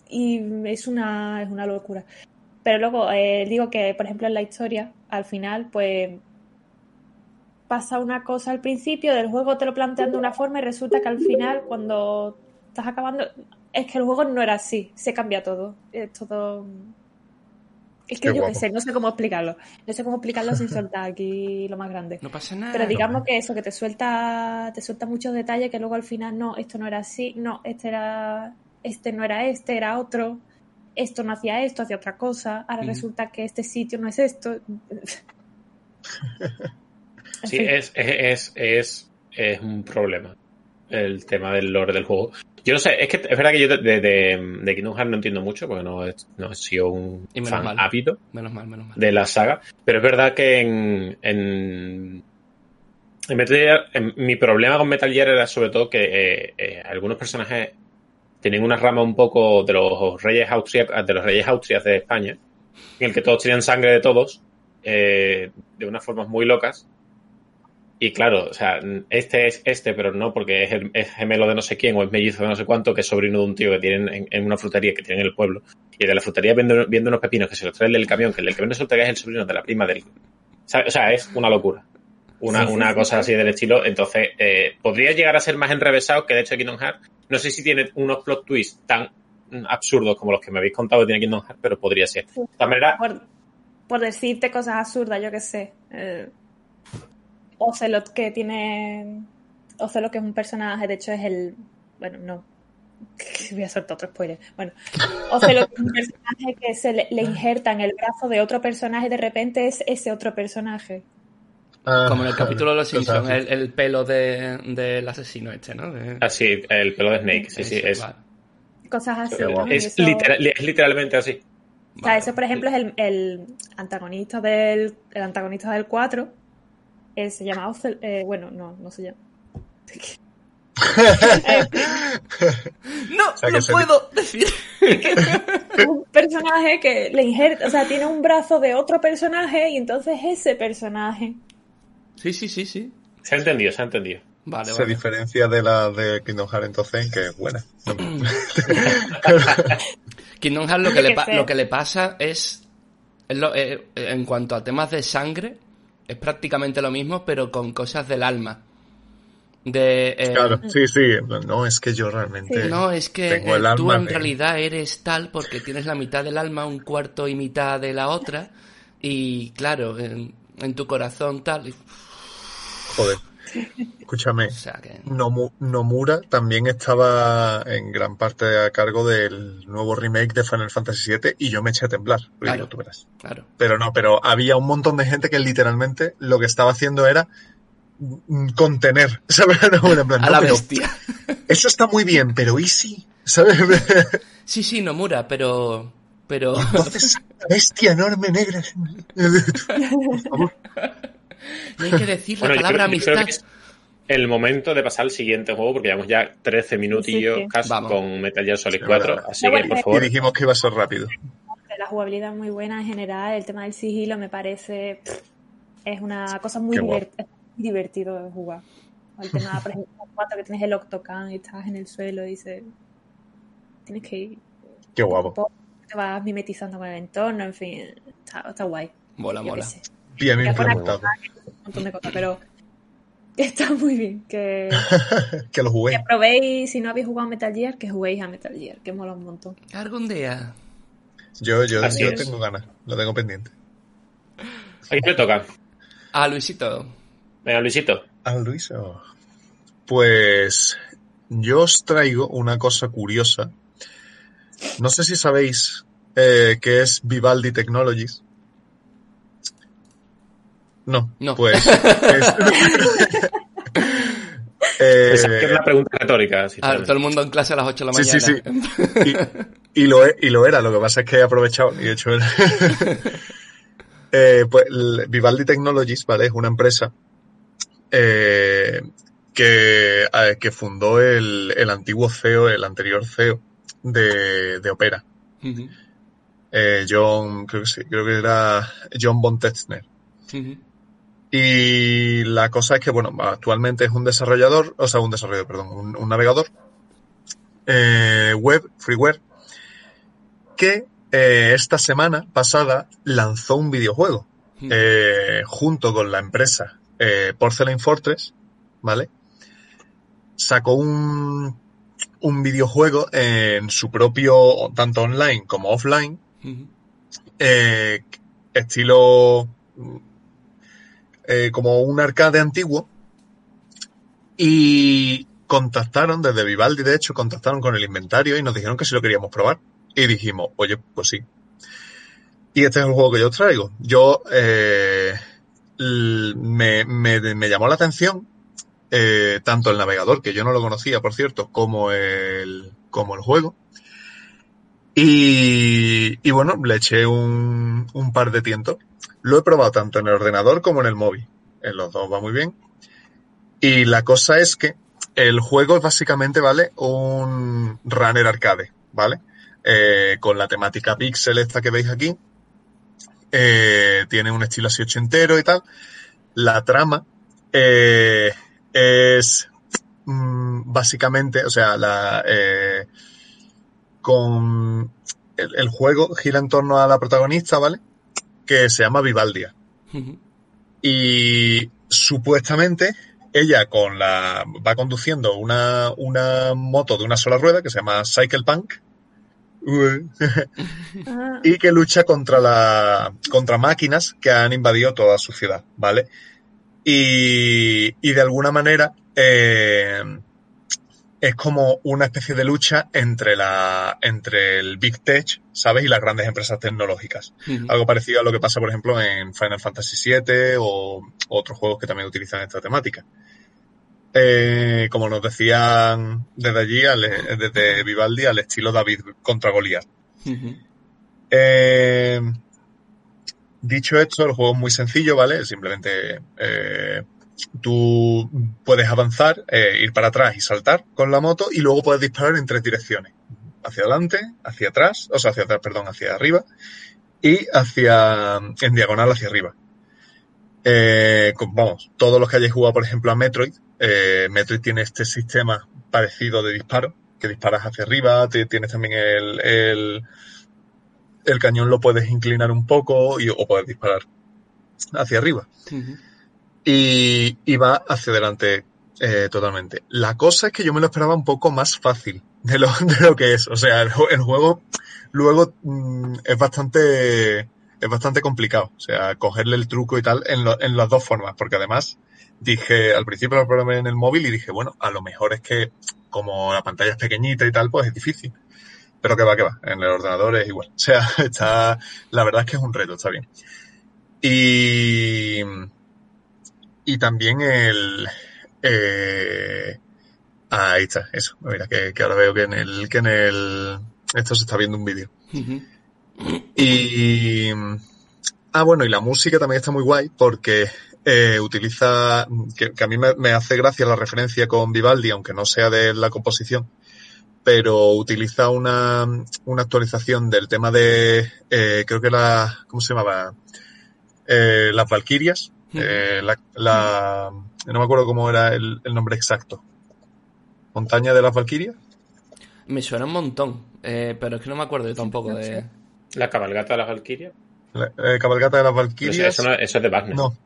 y, es una, es una locura. Pero luego eh, digo que, por ejemplo, en la historia, al final, pues pasa una cosa al principio del juego, te lo plantean de una forma y resulta que al final, cuando estás acabando, es que el juego no era así, se cambia todo. Es todo. Es que yo qué sé, no sé cómo explicarlo. No sé cómo explicarlo sin soltar aquí lo más grande. No pasa nada. Pero digamos que eso, que te suelta, te suelta muchos detalles que luego al final, no, esto no era así, no, este era, este no era este, era otro, esto no hacía esto, hacía otra cosa, ahora resulta que este sitio no es esto. Sí, es, es, es, es, un problema el tema del lore del juego. Yo no sé, es que es verdad que yo de, de, de Kingdom Hearts no entiendo mucho porque no, no he sido un fan mal. menos mal, menos mal. de la saga, pero es verdad que en, en, en Metal Gear, mi problema con Metal Gear era sobre todo que eh, eh, algunos personajes tienen una rama un poco de los reyes austriacos, de los reyes austrias de España, en el que todos tenían sangre de todos, eh, de unas formas muy locas, y claro, o sea, este es este, pero no porque es, el, gemelo de no sé quién o es mellizo de no sé cuánto, que es sobrino de un tío que tienen en, una frutería que tienen en el pueblo. Y de la frutería viendo, viendo unos pepinos que se los trae el del camión, que el del camión resulta que es el sobrino de la prima del. O sea, es una locura. Una, una cosa así del estilo. Entonces, eh, podría llegar a ser más enrevesado que de hecho Kingdom Hearts. No sé si tiene unos plot twists tan absurdos como los que me habéis contado que tiene Kingdom Hearts, pero podría ser. De manera. Por, por decirte cosas absurdas, yo qué sé. Eh Ocelot que tiene. Ocelot que es un personaje, de hecho es el. Bueno, no. Voy a soltar otro spoiler. Bueno, Ocelot es un personaje que se le, injerta en el brazo de otro personaje y de repente es ese otro personaje. Ah, Como en el capítulo de los Simpsons, el, pelo del asesino este, ¿no? Así, ah, el pelo de Snake, sí, sí, es. Cosas así. Es, literalmente así. O sea, eso, por ejemplo, es el, el antagonista del el antagonista del 4 eh, se llama Ocel, eh, bueno, no, no se llama. no, no puedo decir. un personaje que le injerta, o sea, tiene un brazo de otro personaje y entonces ese personaje. Sí, sí, sí, sí. Se ha entendido, se ha entendido. Vale, se diferencia de la de Kingdom Hearts entonces que es buena. Kingdom Hearts lo que, le lo que le pasa es Eh, en cuanto a temas de sangre, es prácticamente lo mismo, pero con cosas del alma. De, eh, claro, sí, sí. No, es que yo realmente. No, es que eh, tú en realidad eres tal porque tienes la mitad del alma, un cuarto y mitad de la otra. Y claro, en, tu corazón tal. Joder. Escúchame, Nomura también estaba en gran parte a cargo del nuevo remake de Final Fantasy VII y yo me eché a temblar. Claro, tú verás. claro. Pero no, pero había un montón de gente que literalmente lo que estaba haciendo era contener, ¿sabes? a la bestia. Eso está muy bien, pero ¿y si? ¿Sabes? sí, sí, Nomura, pero... pero... Entonces, bestia enorme negra. Por favor. No hay que decir la palabra amistad. el momento de pasar al siguiente juego, porque llevamos ya 13 minutillos casi con Metal Gear Solid 4. Así que, por favor. Y dijimos que iba a ser rápido. La jugabilidad es muy buena en general. El tema del sigilo me parece. es una cosa muy divertido de jugar. El tema, por ejemplo, cuando que tienes el Octocan y estás en el suelo y dices. Tienes que ir. Qué guapo. Te vas mimetizando con el entorno, en fin. Está, guay. Mola, mola. Y a mí me ha gustado. Un montón de cosas, pero está muy bien. Que, que lo juguéis. Que probéis, si no habéis jugado a Metal Gear, que juguéis a Metal Gear, que mola un montón. Algún día. Yo, yo, yo tengo ganas, lo tengo pendiente. ¿A quién le toca? A Luisito. Venga, Luisito. A Luisito. Pues yo os traigo una cosa curiosa. No sé si sabéis eh, qué es Vivaldi Technologies. No, no. pues. eh, es una pregunta retórica. todo el mundo en clase a las 8 de la mañana. Sí, sí, sí. Y, lo, y lo era, lo que pasa es que he aprovechado y he hecho el... eh, pues Vivaldi Technologies, ¿vale? Es una empresa eh, que, eh, que fundó el, el, antiguo CEO, el anterior CEO de, de Opera. eh, John, creo que sí, creo que era John von Tetzner. Y la cosa es que, bueno, actualmente es un desarrollador, o sea, un desarrollador, perdón, un, navegador eh, web, freeware, que eh, esta semana pasada lanzó un videojuego hmm. eh, junto con la empresa eh, Porcelain Fortress, ¿vale? Sacó un, un videojuego en su propio, tanto online como offline, estilo eh, como un arcade antiguo y contactaron desde Vivaldi, de hecho, contactaron con el inventario y nos dijeron que si lo queríamos probar. Y dijimos, oye, pues sí. Y este es el juego que yo os traigo. Yo eh, me, me, llamó la atención eh, tanto el navegador, que yo no lo conocía, por cierto, como el, como el juego. Y, bueno, le eché un, un par de tientos. Lo he probado tanto en el ordenador como en el móvil. En los dos va muy bien. Y la cosa es que el juego es básicamente, ¿vale? Un runner arcade, ¿vale? Eh, con la temática pixel esta que veis aquí. Eh, tiene un estilo así ochentero y tal. La trama eh, es mm, básicamente, o sea, la con el, el, juego gira en torno a la protagonista, ¿vale? Que se llama Vivaldia. Y supuestamente ella con la va conduciendo una, una moto de una sola rueda que se llama Cycle Punk y que lucha contra la contra máquinas que han invadido toda su ciudad, ¿vale? Y, y de alguna manera eh, es como una especie de lucha entre la entre el big tech, ¿sabes? y las grandes empresas tecnológicas. Algo parecido a lo que pasa, por ejemplo, en Final Fantasy VII o otros juegos que también utilizan esta temática. Eh, como nos decían desde allí, desde Vivaldi, al estilo David contra Goliath. eh, dicho esto, el juego es muy sencillo, ¿vale? Simplemente eh, tú puedes avanzar, eh, ir para atrás y saltar con la moto y luego puedes disparar en tres direcciones. Hacia adelante, hacia atrás, o sea, hacia atrás, perdón, hacia arriba y hacia, en diagonal hacia arriba. Eh, vamos, todos los que hayáis jugado, por ejemplo, a Metroid, eh, Metroid tiene este sistema parecido de disparo, que disparas hacia arriba, tienes también el el cañón lo puedes inclinar un poco y, o puedes disparar hacia arriba. Y, y, va hacia adelante eh, totalmente. La cosa es que yo me lo esperaba un poco más fácil de lo, de lo que es. O sea, el, juego luego mm, es bastante es bastante complicado. O sea, cogerle el truco y tal en, en las dos formas. Porque además dije, al principio lo probé en el móvil y dije, bueno, a lo mejor es que como la pantalla es pequeñita y tal, pues es difícil. Pero que va, que va. En el ordenador es igual. O sea, está, la verdad es que es un reto, está bien. Y, y también el, eh, ahí está, eso. Mira, que, ahora veo que en el, que en el, esto se está viendo un vídeo. Y, ah, bueno, y la música también está muy guay porque eh, utiliza, que, a mí me, hace gracia la referencia con Vivaldi, aunque no sea de la composición, pero utiliza una, una actualización del tema de, eh, creo que la, ¿cómo se llamaba? Eh, las Valquirias, eh, la, no me acuerdo cómo era el, nombre exacto. ¿Montaña de las Valquirias? Me suena un montón, eh, pero es que no me acuerdo yo tampoco de... ¿La cabalgata de las Valquirias? La eh, cabalgata de las Valquirias. eso, es de Wagner. No.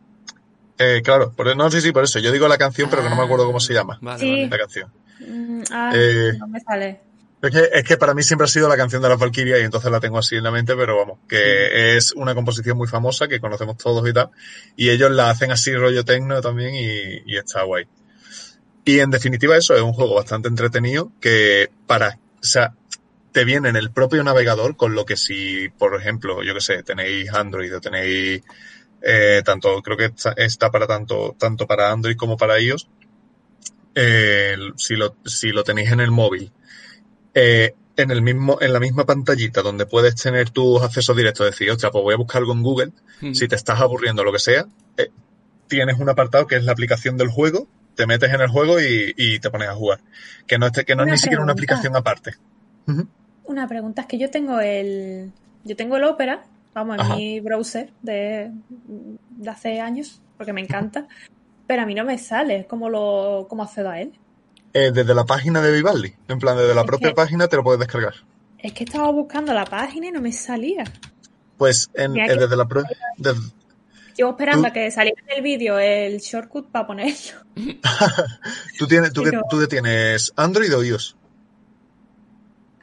claro, por, no, sí, sí, por eso. Yo digo la canción, pero que no me acuerdo cómo se llama. Vale, La canción. Mm, ah, no me sale. Es que, para mí siempre ha sido la canción de la Valkyria y entonces la tengo así en la mente, pero vamos, que es una composición muy famosa que conocemos todos y tal. Y ellos la hacen así rollo tecno también y, está guay. Y en definitiva eso es un juego bastante entretenido que para, o sea, te viene en el propio navegador con lo que si, por ejemplo, yo que sé, tenéis Android o tenéis eh, tanto, creo que está, para tanto, tanto para Android como para iOS. Eh, si, lo, si lo tenéis en el móvil eh, en el mismo, en la misma pantallita donde puedes tener tus accesos directos, decir, ostras, pues voy a buscar algo en Google, si te estás aburriendo o lo que sea, eh, tienes un apartado que es la aplicación del juego, te metes en el juego y, te pones a jugar. Que no, es, que no es ni siquiera una aplicación aparte. Una pregunta, es que yo tengo el, yo tengo el Opera, vamos, en mi browser de, de hace años, porque me encanta, pero a mí no me sale cómo lo, cómo accedo a él. Eh, desde la página de Vivaldi. En plan, desde la propia página te lo puedes descargar. Es que estaba buscando la página y no me salía. Pues en, eh, desde la propia... Llevo esperando a que saliera en el vídeo el shortcut para ponerlo. ¿Tú, tienes, tú, tú tienes Android o iOS?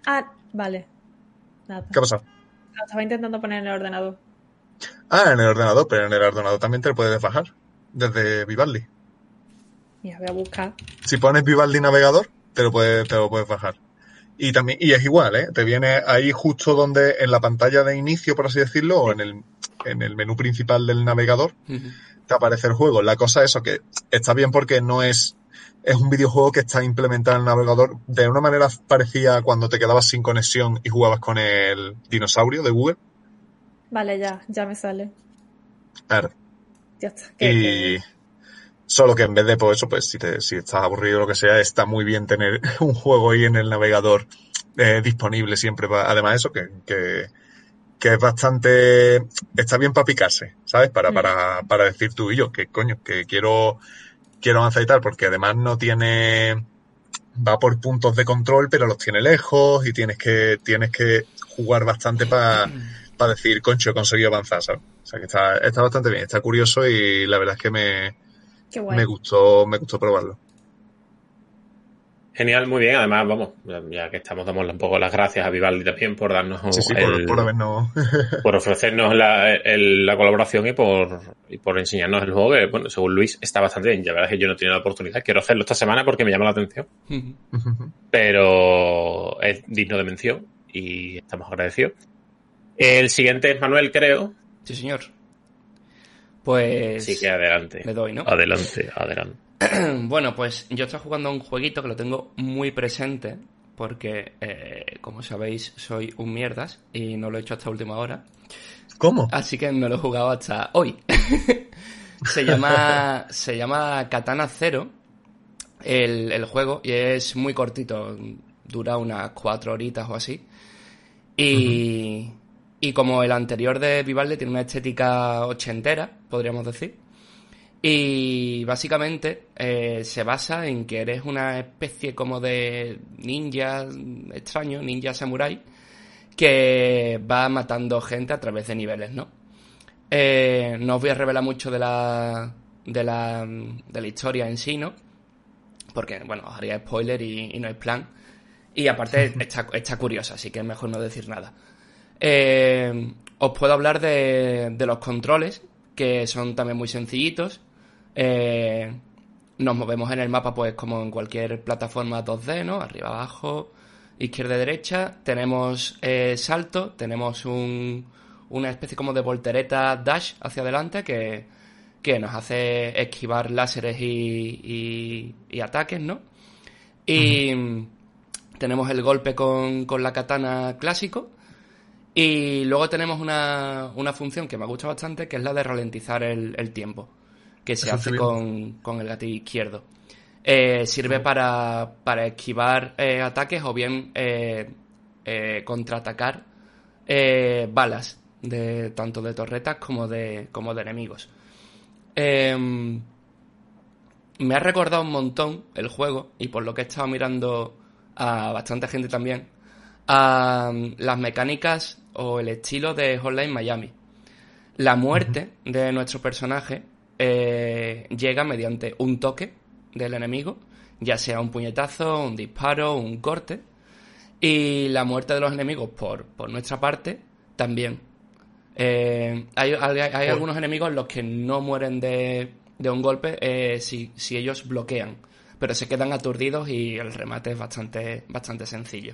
Ah, vale. Nada. ¿Qué ha pasado? Lo estaba intentando poner en el ordenador. Ah, en el ordenador, pero en el ordenador también te lo puedes bajar. Desde Vivaldi. Mira, voy a buscar. Si pones Vivaldi Navegador, te lo puedes, te lo puedes bajar. Y también, y es igual, ¿eh? Te viene ahí justo donde, en la pantalla de inicio, por así decirlo, o en el, en el menú principal del navegador, te aparece el juego. La cosa es eso, que está bien porque no es, es un videojuego que está implementado en el navegador de una manera parecida cuando te quedabas sin conexión y jugabas con el dinosaurio de Google. Vale, ya, ya me sale. Claro. Ya está. y, Solo que en vez de por pues eso, pues si, te, si estás aburrido o lo que sea, está muy bien tener un juego ahí en el navegador eh, disponible siempre. además, eso que, que, que, es bastante. Está bien para picarse, ¿sabes? Para, mm. para, para decir tú y yo que coño, que quiero, quiero avanzar y tal, porque además no tiene. Va por puntos de control, pero los tiene lejos y tienes que, tienes que jugar bastante para para decir, concho, he conseguido avanzar, ¿sabes? O sea que está, está bastante bien, está curioso y la verdad es que me, me gustó, me gustó probarlo. Genial, muy bien. Además, vamos, ya que estamos, damos un poco las gracias a Vivaldi también por darnos por, ofrecernos la, colaboración y por, y por enseñarnos el juego que, bueno, según Luis, está bastante bien. Ya verás que yo no he tenido la oportunidad. Quiero hacerlo esta semana porque me llama la atención. Pero es digno de mención y estamos agradecidos. El siguiente es Manuel, creo. Sí, señor. Pues. Sí, que adelante. Le doy, ¿no? Adelante, adelante. bueno, pues yo estoy jugando a un jueguito que lo tengo muy presente. Porque, eh, como sabéis, soy un mierdas y no lo he hecho hasta última hora. ¿Cómo? Así que no lo he jugado hasta hoy. se llama. se llama Katana Zero. El, el, juego. Y es muy cortito. Dura unas cuatro horitas o así. Y. Y como el anterior de Vivaldi tiene una estética ochentera, podríamos decir. Y básicamente eh, se basa en que eres una especie como de ninja extraño, ninja samurai, que va matando gente a través de niveles, ¿no? Eh, no os voy a revelar mucho de la, de la, de la historia en sí, ¿no? Porque, bueno, os haría spoiler y, no hay plan. Y aparte está, está, curiosa, así que es mejor no decir nada. Eh, os puedo hablar de, de, los controles, que son también muy sencillitos. Eh, nos movemos en el mapa, pues como en cualquier plataforma 2D, ¿no? Arriba, abajo, izquierda, derecha. Tenemos eh, salto, tenemos un, una especie como de voltereta dash hacia adelante que, que nos hace esquivar láseres y, y, ataques, ¿no? Y tenemos el golpe con, con, la katana clásico. Y luego tenemos una, una, función que me gusta bastante, que es la de ralentizar el, el tiempo, que se hace con, con, el gatillo izquierdo. Eh, sirve para, para esquivar eh, ataques o bien eh, contraatacar balas, de tanto de torretas como de, como de enemigos. Em, me ha recordado un montón el juego, y por lo que he estado mirando a bastante gente también, a las mecánicas o el estilo de Hotline Miami. La muerte de nuestro personaje eh, llega mediante un toque del enemigo, ya sea un puñetazo, un disparo, un corte, y la muerte de los enemigos por, por nuestra parte también. Eh, hay, algunos enemigos en los que no mueren de, un golpe eh, si, ellos bloquean, pero se quedan aturdidos y el remate es bastante, bastante sencillo.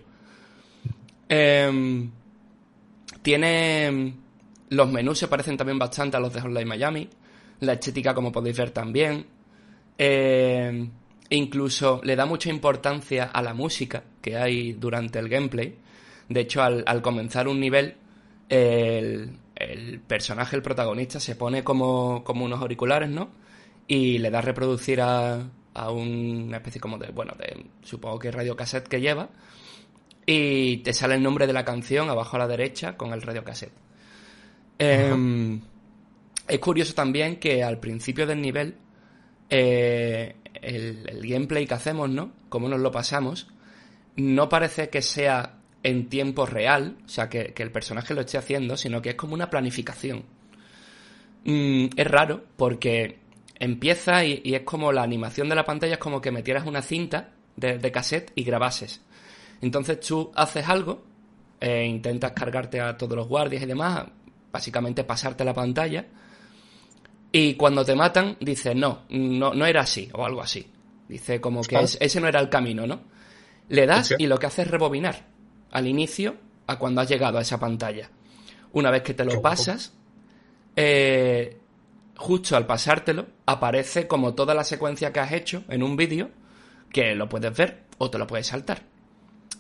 Em, tiene. Los menús se parecen también bastante a los de Hotline Miami. La estética, como podéis ver, también. Em, incluso le da mucha importancia a la música que hay durante el gameplay. De hecho, al, comenzar un nivel, el, el personaje, el protagonista, se pone como, como unos auriculares, ¿no? Y le da a reproducir a, a una especie como de, bueno, de, supongo que radiocassette que lleva. Y te sale el nombre de la canción abajo a la derecha con el radiocassette. Eh, es curioso también que al principio del nivel, eh, el, el, gameplay que hacemos, ¿no? Como nos lo pasamos, no parece que sea en tiempo real, o sea, que, el personaje lo esté haciendo, sino que es como una planificación. Mm, es raro porque empieza y, es como la animación de la pantalla es como que metieras una cinta de, cassette y grabases. Entonces tú haces algo, e intentas cargarte a todos los guardias y demás, básicamente pasarte la pantalla, y cuando te matan dices, no, no, no era así, o algo así. Dice como que ese no era el camino, ¿no? Le das y lo que hace es rebobinar al inicio a cuando has llegado a esa pantalla. Una vez que te lo pasas, eh, justo al pasártelo, aparece como toda la secuencia que has hecho en un vídeo, que lo puedes ver o te lo puedes saltar.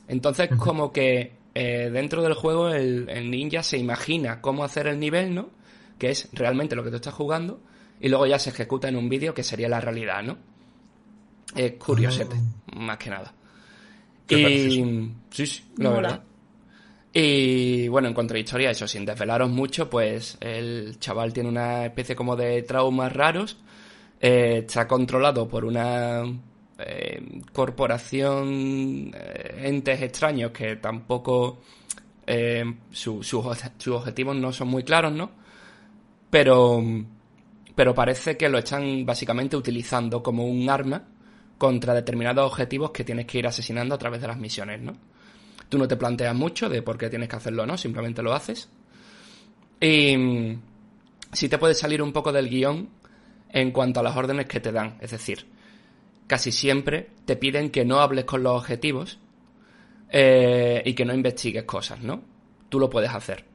Entonces, como que eh, dentro del juego el, ninja se imagina cómo hacer el nivel, ¿no? Que es realmente lo que tú estás jugando, y luego ya se ejecuta en un vídeo que sería la realidad, ¿no? Es curiosete, ah. más que nada. Y... Sí, sí, la verdad. Y bueno, en cuanto a historia, eso, sin desvelaros mucho, pues el chaval tiene una especie como de traumas raros. Eh, está controlado por una eh, corporación, eh, entes extraños que tampoco sus objetivos no son muy claros, ¿no? Pero, pero parece que lo están básicamente utilizando como un arma contra determinados objetivos que tienes que ir asesinando a través de las misiones, ¿no? Tú no te planteas mucho de por qué tienes que hacerlo, ¿no? Simplemente lo haces. Y sí te puede salir un poco del guion en cuanto a las órdenes que te dan. Es decir, casi siempre te piden que no hables con los objetivos eh, y que no investigues cosas, ¿no? Tú lo puedes hacer.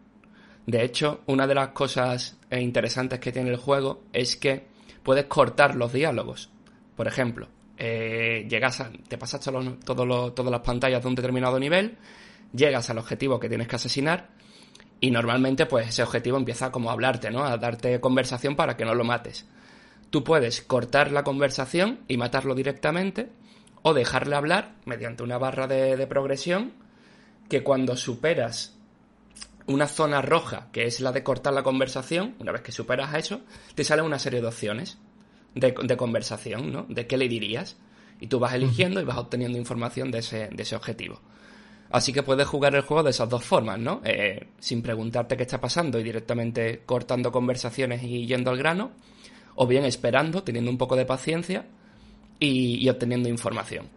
De hecho, una de las cosas interesantes que tiene el juego es que puedes cortar los diálogos. Por ejemplo, eh, llegas a, te pasas todas las pantallas de un determinado nivel, llegas al objetivo que tienes que asesinar y normalmente pues ese objetivo empieza como a hablarte, ¿no? A darte conversación para que no lo mates. Tú puedes cortar la conversación y matarlo directamente o dejarle hablar mediante una barra de, de progresión que cuando superas una zona roja, que es la de cortar la conversación, una vez que superas a eso, te sale una serie de opciones de, conversación, ¿no? De qué le dirías. Y tú vas eligiendo y vas obteniendo información de ese, de ese objetivo. Así que puedes jugar el juego de esas dos formas, ¿no? Eh, sin preguntarte qué está pasando y directamente cortando conversaciones y yendo al grano, o bien esperando, teniendo un poco de paciencia y, obteniendo información.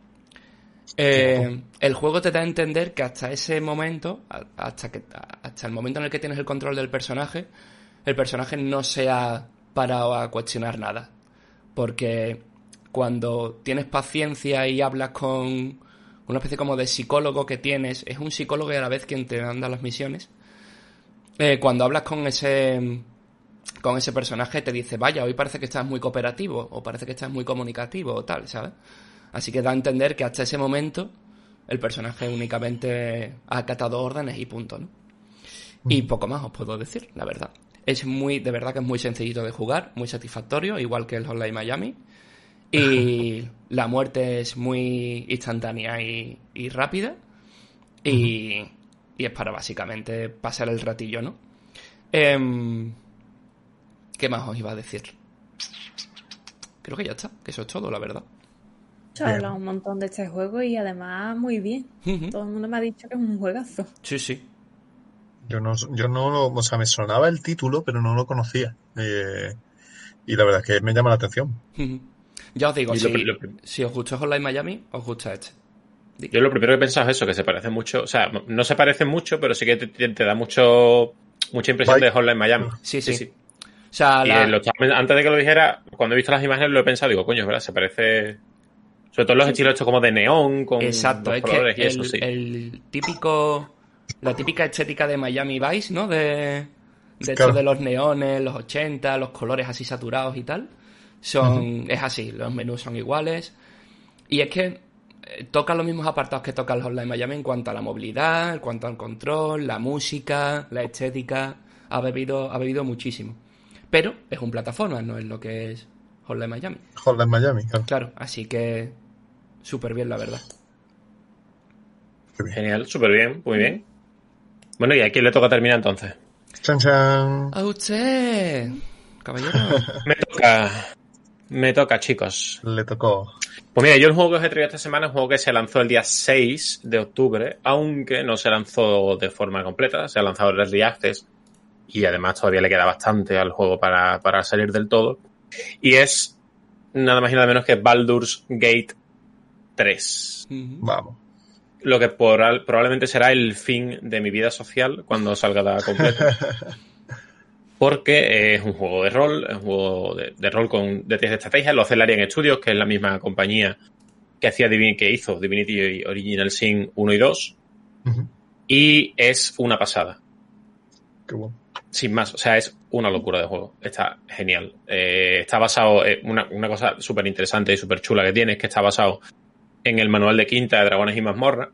Eh, el juego te da a entender que hasta ese momento, hasta, que, hasta el momento en el que tienes el control del personaje, el personaje no se ha parado a cuestionar nada. Porque cuando tienes paciencia y hablas con una especie como de psicólogo que tienes, es un psicólogo y a la vez quien te anda las misiones, eh, cuando hablas con ese con ese personaje te dice, vaya, hoy parece que estás muy cooperativo, o parece que estás muy comunicativo, o tal, ¿sabes? Así que da a entender que hasta ese momento el personaje únicamente ha acatado órdenes y punto, ¿no? Y mm. poco más os puedo decir, la verdad. Es muy, de verdad que es muy sencillito de jugar, muy satisfactorio, igual que el Hotline Miami. Y la muerte es muy instantánea y, rápida. Y, y, es para básicamente pasar el ratillo, ¿no? Eh, ¿Qué más os iba a decir? Creo que ya está, que eso es todo, la verdad. He hablado un montón de este juego y además muy bien. Todo el mundo me ha dicho que es un juegazo. Sí, sí. Yo no, yo no lo, o sea, me sonaba el título, pero no lo conocía. Eh, y la verdad es que me llama la atención. Ya os digo, si, os gusta Hotline Miami, os gusta este. Yo lo primero que he pensado es eso, que se parece mucho, o sea, no se parece mucho, pero sí que te, da mucho mucha impresión de Hotline Miami. sí. sí. sí antes de que lo dijera, cuando he visto las imágenes lo he pensado, digo, coño, ¿verdad? Se parece. Sobre todo los estilos hechos como de neón, con Exacto, es colores que y eso, el, sí. el típico. La típica estética de Miami Vice, ¿no? De. De los neones, los 80, los colores así saturados y tal. Son. Es así, los menús son iguales. Y es que eh, toca los mismos apartados que toca el Hotline Miami en cuanto a la movilidad, en cuanto al control, la música, la estética. Ha bebido, ha bebido muchísimo. Pero es un plataforma, no es lo que es Hotline Miami. Hotline Miami, claro. Claro, así que súper bien, la verdad. Genial, súper bien, muy bien. Bueno, ¿y a quién le toca terminar entonces? Chan, chan. A usted, caballero. Me toca. Me toca, chicos. Le tocó. Pues mira, yo el juego que os he traído esta semana es un juego que se lanzó el día 6 de octubre, aunque no se lanzó de forma completa, se ha lanzado en Early Access y además todavía le queda bastante al juego para, salir del todo. Y es nada más y nada menos que Baldur's Gate 3. Vamos. Lo que probablemente será el fin de mi vida social cuando salga la completa. Porque es un juego de rol, es un juego de, rol con detalles de estrategia. Lo hace Larian Studios, que es la misma compañía que hacía que hizo Divinity Original Sin 1 y 2. Y es una pasada. Qué bueno sin más, o sea, es una locura de juego. Está genial. Eh, está basado, en una, una cosa súper interesante y súper chula que tiene es que está basado en el manual de quinta de Dragones y Mazmorra.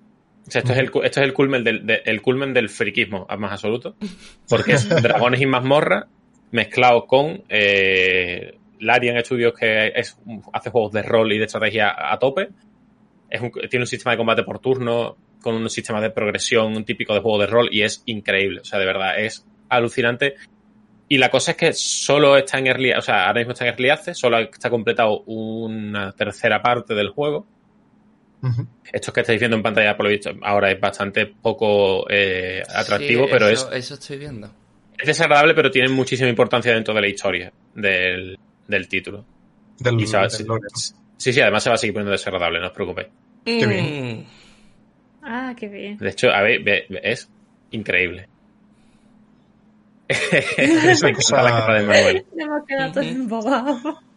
O sea, esto, es el, esto es el culmen del, el culmen del friquismo más absoluto. Porque es Dragones y Mazmorra mezclado con eh, Larian Studios que es, hace juegos de rol y de estrategia a tope. Es tiene un sistema de combate por turno con un sistema de progresión típico de juego de rol y es increíble. O sea, de verdad, es alucinante. Y la cosa es que solo está en Early, o sea, ahora mismo está en Early Access, solo está completado una tercera parte del juego. Esto que estáis viendo en pantalla, por lo visto, ahora es bastante poco eh, atractivo, pero es. Eso estoy viendo. Es desagradable, pero tiene muchísima importancia dentro de la historia del, título. Del, sí, sí, además se va a seguir poniendo desagradable, no os preocupéis. Qué bien. Mm. Ah, qué bien. De hecho, a ver, es increíble.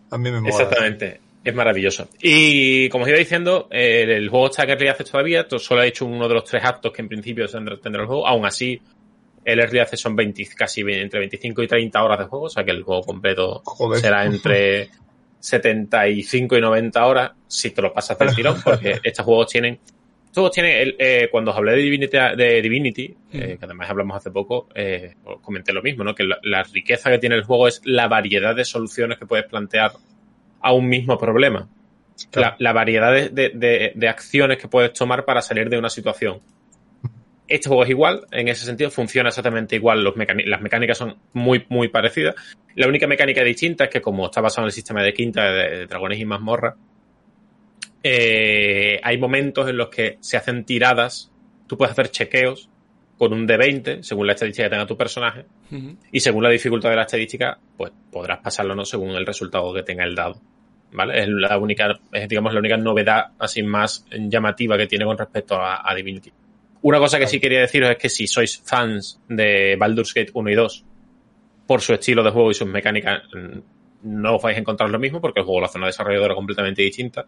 A mí me mola. Exactamente. Es maravilloso. Y como os iba diciendo, el juego está que Early Access todavía. Solo ha hecho uno de los tres actos que en principio tendrá, el juego. Aún así, el Early Access son 20, casi entre 25 y 30 horas de juego. O sea que el juego completo será entre 75 y 90 horas si te lo pasas del tirón. Porque estos juegos tienen todos tienen, eh, cuando os hablé de Divinity, de Divinity eh, que además hablamos hace poco, eh, comenté lo mismo, ¿no? Que la, riqueza que tiene el juego es la variedad de soluciones que puedes plantear a un mismo problema. La, variedad de, acciones que puedes tomar para salir de una situación. Este juego es igual, en ese sentido funciona exactamente igual, Los las mecánicas son muy, muy parecidas. La única mecánica distinta es que como está basado en el sistema de quinta de, dragones y mazmorra, eh, hay momentos en los que se hacen tiradas tú puedes hacer chequeos con un D20, según la estadística que tenga tu personaje, y según la dificultad de la estadística, pues podrás pasarlo o no según el resultado que tenga el dado. ¿Vale? Es la única, es, digamos, la única novedad así más llamativa que tiene con respecto a, Divinity. Una cosa que sí quería deciros es que si sois fans de Baldur's Gate 1 y 2, por su estilo de juego y sus mecánicas, no os vais a encontrar lo mismo porque el juego lo hace una desarrolladora completamente distinta.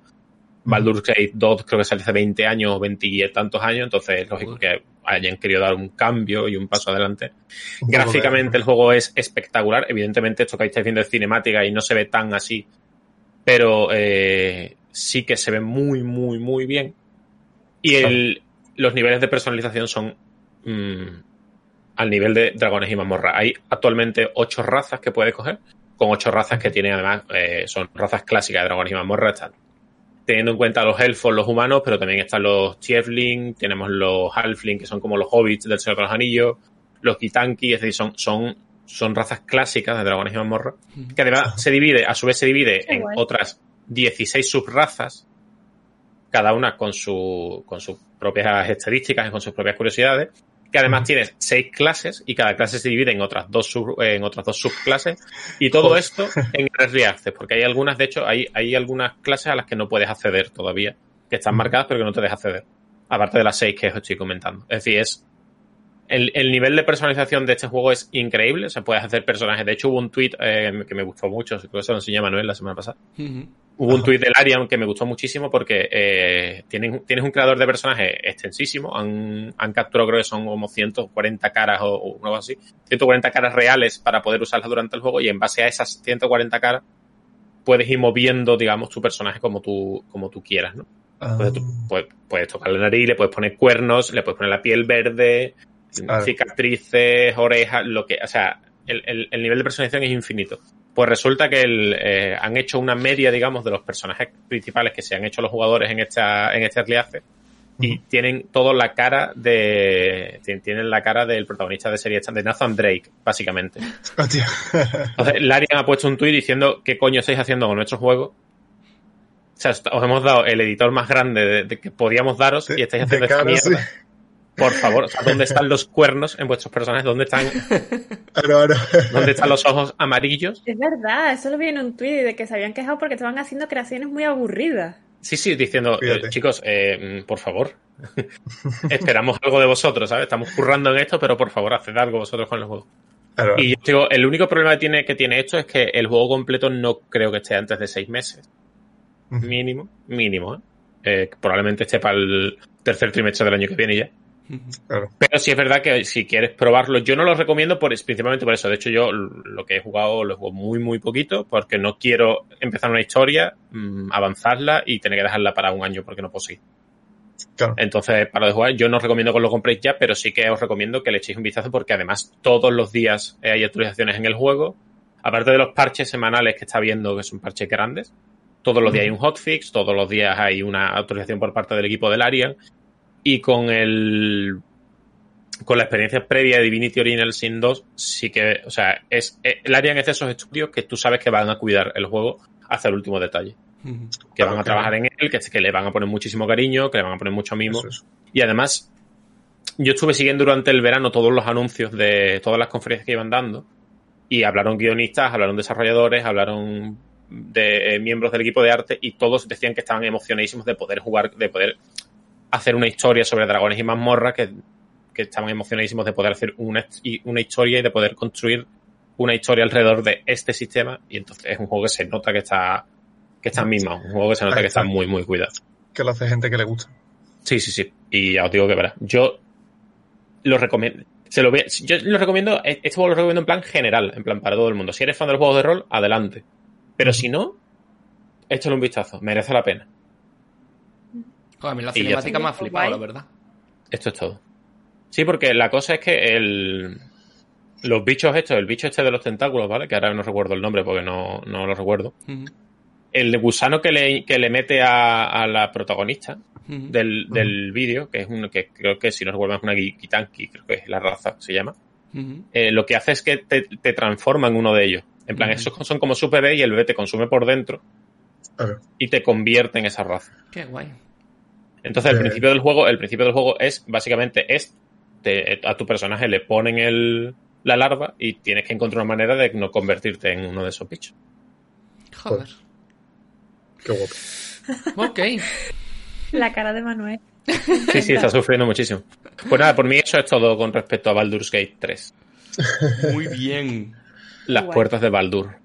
Baldur's Gate 2 creo que sale hace 20 años o 20 y tantos años, entonces es lógico que hayan querido dar un cambio y un paso adelante. Gráficamente el juego es espectacular, evidentemente esto que estáis viendo es cinemática y no se ve tan así, pero eh, sí que se ve muy, muy, muy bien. Y el, los niveles de personalización son mm, al nivel de dragones y mazmorra. Hay actualmente ocho razas que puedes coger, con ocho razas que tienen además, eh, son razas clásicas de dragones y mazmorra, están teniendo en cuenta los elfos, los humanos, pero también están los tiefling, tenemos los halfling, que son como los hobbits del Señor de los Anillos, los kitanki, es decir, son, son, son razas clásicas de dragones y mazmorra, que además se divide, a su vez se divide en otras 16 subrazas, cada una con, su, con sus propias estadísticas y con sus propias curiosidades, que además tienes seis clases y cada clase se divide en otras dos, en otras dos subclases. Y todo esto en Early Access, porque hay algunas, de hecho, hay, hay algunas clases a las que no puedes acceder todavía, que están marcadas pero que no te dejas acceder, aparte de las seis que os estoy comentando. Es decir, es el, el, nivel de personalización de este juego es increíble. Se puede hacer personajes. De hecho, hubo un tweet eh, que me gustó mucho. Creo que se lo enseñó Manuel la semana pasada. Hubo un tweet del Arian que me gustó muchísimo porque eh, tienes, tienes, un creador de personajes extensísimo. Han, han capturado, creo que son como 140 caras o, o, algo así. 140 caras reales para poder usarlas durante el juego. Y en base a esas 140 caras, puedes ir moviendo, digamos, tu personaje como tú, como tú quieras, ¿no? Entonces, tú ah. puedes, puedes tocar la nariz, le puedes poner cuernos, le puedes poner la piel verde, cicatrices, orejas, lo que, o sea, el, el, nivel de personalización es infinito. Pues resulta que el, eh, han hecho una media, digamos, de los personajes principales que se han hecho los jugadores en esta, en este early y tienen toda la cara de tienen la cara del protagonista de serie de Nathan Drake básicamente. Entonces Larian ha puesto un tuit diciendo qué coño estáis haciendo con nuestro juego o sea, os hemos dado el editor más grande de, que podíamos daros y estáis haciendo esta mierda por favor, ¿dónde están los cuernos en vuestros personajes? ¿Dónde están, ¿dónde están los ojos amarillos? Es verdad, eso lo vi en un tweet de que se habían quejado porque estaban haciendo creaciones muy aburridas. Sí, sí, diciendo, eh, chicos, eh, por favor, esperamos algo de vosotros, ¿sabes? Estamos currando en esto, pero por favor, haced algo vosotros con el juego. Y yo digo, el único problema que tiene, que tiene esto es que el juego completo no creo que esté antes de seis meses. Mínimo, mínimo, ¿eh? ¿eh? Probablemente esté para el tercer trimestre del año que viene ya. Pero sí es verdad que si quieres probarlo, yo no lo recomiendo por, principalmente por eso. De hecho, yo lo que he jugado lo jugado muy, muy poquito porque no quiero empezar una historia, mm, avanzarla y tener que dejarla para un año porque no puedo seguir. Entonces, para de jugar, yo no os recomiendo que lo compréis ya, pero sí que os recomiendo que le echéis un vistazo porque además todos los días hay actualizaciones en el juego. Aparte de los parches semanales que está viendo, que son parches grandes, todos los días hay un hotfix, todos los días hay una actualización por parte del equipo del Arian y con el con la experiencia previa de Divinity Original Sin 2, sí que, o sea, es el área en esos estudios que tú sabes que van a cuidar el juego hasta el último detalle. Que van a trabajar en él, que, que le van a poner muchísimo cariño, que le van a poner mucho mimo. Y además, yo estuve siguiendo durante el verano todos los anuncios de todas las conferencias que iban dando. Y hablaron guionistas, hablaron desarrolladores, hablaron de eh, miembros del equipo de arte y todos decían que estaban emocionadísimos de poder jugar, de poder hacer una historia sobre dragones y mazmorras que, que estaban emocionadísimos de poder hacer una, una historia y de poder construir una historia alrededor de este sistema y entonces es un juego que se nota que está que está mismo, un juego que se nota que está muy muy cuidado. Que lo hace gente que le gusta. Sí, sí, sí. Y ya os digo que verá. Yo lo recomiendo. Se lo yo lo recomiendo, este juego lo recomiendo en plan general, en plan para todo el mundo. Si eres fan de los juegos de rol, adelante. Pero si no, échale un vistazo, merece la pena a mí la cinemática me ha flipado, la verdad. Esto es todo. Sí, porque la cosa es que el, los bichos estos, el bicho este de los tentáculos, ¿vale? Que ahora no recuerdo el nombre porque no, lo recuerdo. El gusano que le, que le mete a, la protagonista del, del vídeo, que es un, que creo que si no recuerdo es una Gitanki, creo que es la raza, se llama. Eh, lo que hace es que te, te, transforma en uno de ellos. En plan, esos son como su bebé y el bebé te consume por dentro y te convierte en esa raza. Qué guay. Entonces, el principio del juego, el principio del juego es básicamente es a tu personaje le ponen el, la larva y tienes que encontrar una manera de no convertirte en uno de esos bichos. Joder. Qué guapo. Ok. La cara de Manuel. Sí, sí, está sufriendo muchísimo. Pues nada, por mí eso es todo con respecto a Baldur's Gate 3. Muy bien. Las puertas de Baldur.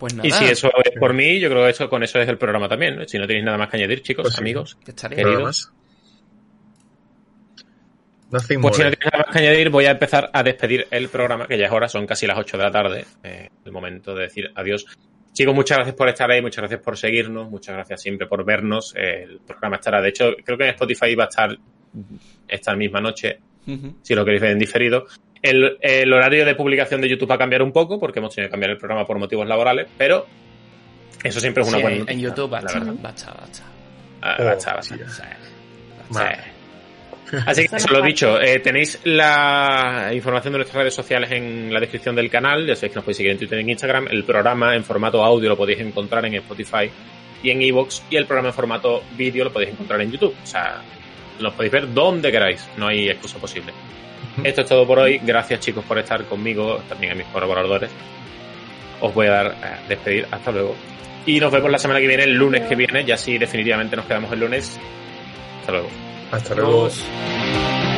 Pues nada. Y si eso es por mí, yo creo que eso, con eso es el programa también. Si no tenéis nada más que añadir, chicos, Pues sí. amigos, queridos. Nothing Pues si no tienes nada más que añadir, voy a empezar a despedir el programa, que ya es hora, son casi las 8 de la tarde. Eh, el momento de decir adiós. Chicos, muchas gracias por estar ahí, muchas gracias por seguirnos, muchas gracias siempre por vernos. Eh, el programa estará, de hecho, creo que en Spotify va a estar esta misma noche, Si lo queréis ver en diferido. El, el horario de publicación de YouTube va a cambiar un poco, porque hemos tenido que cambiar el programa por motivos laborales, pero eso siempre es una Sí, buena en- noticia, en YouTube verdad. basta, basta. Ah, Oh. Sí, Vale. Sí. Así que Solo eso lo dicho, eh, tenéis la información de nuestras redes sociales en la descripción del canal, ya sabéis que nos podéis seguir en Twitter y en Instagram, el programa en formato audio lo podéis encontrar en Spotify y en Evox y el programa en formato vídeo lo podéis encontrar en YouTube, o sea, lo podéis ver donde queráis, no hay excusa posible. Esto es todo por hoy, gracias chicos por estar conmigo, también a mis colaboradores. Os voy a dar a despedir, hasta luego. Y nos vemos la semana que viene, el lunes que viene, ya sí definitivamente nos quedamos el lunes. Hasta luego. Hasta luego. Adiós.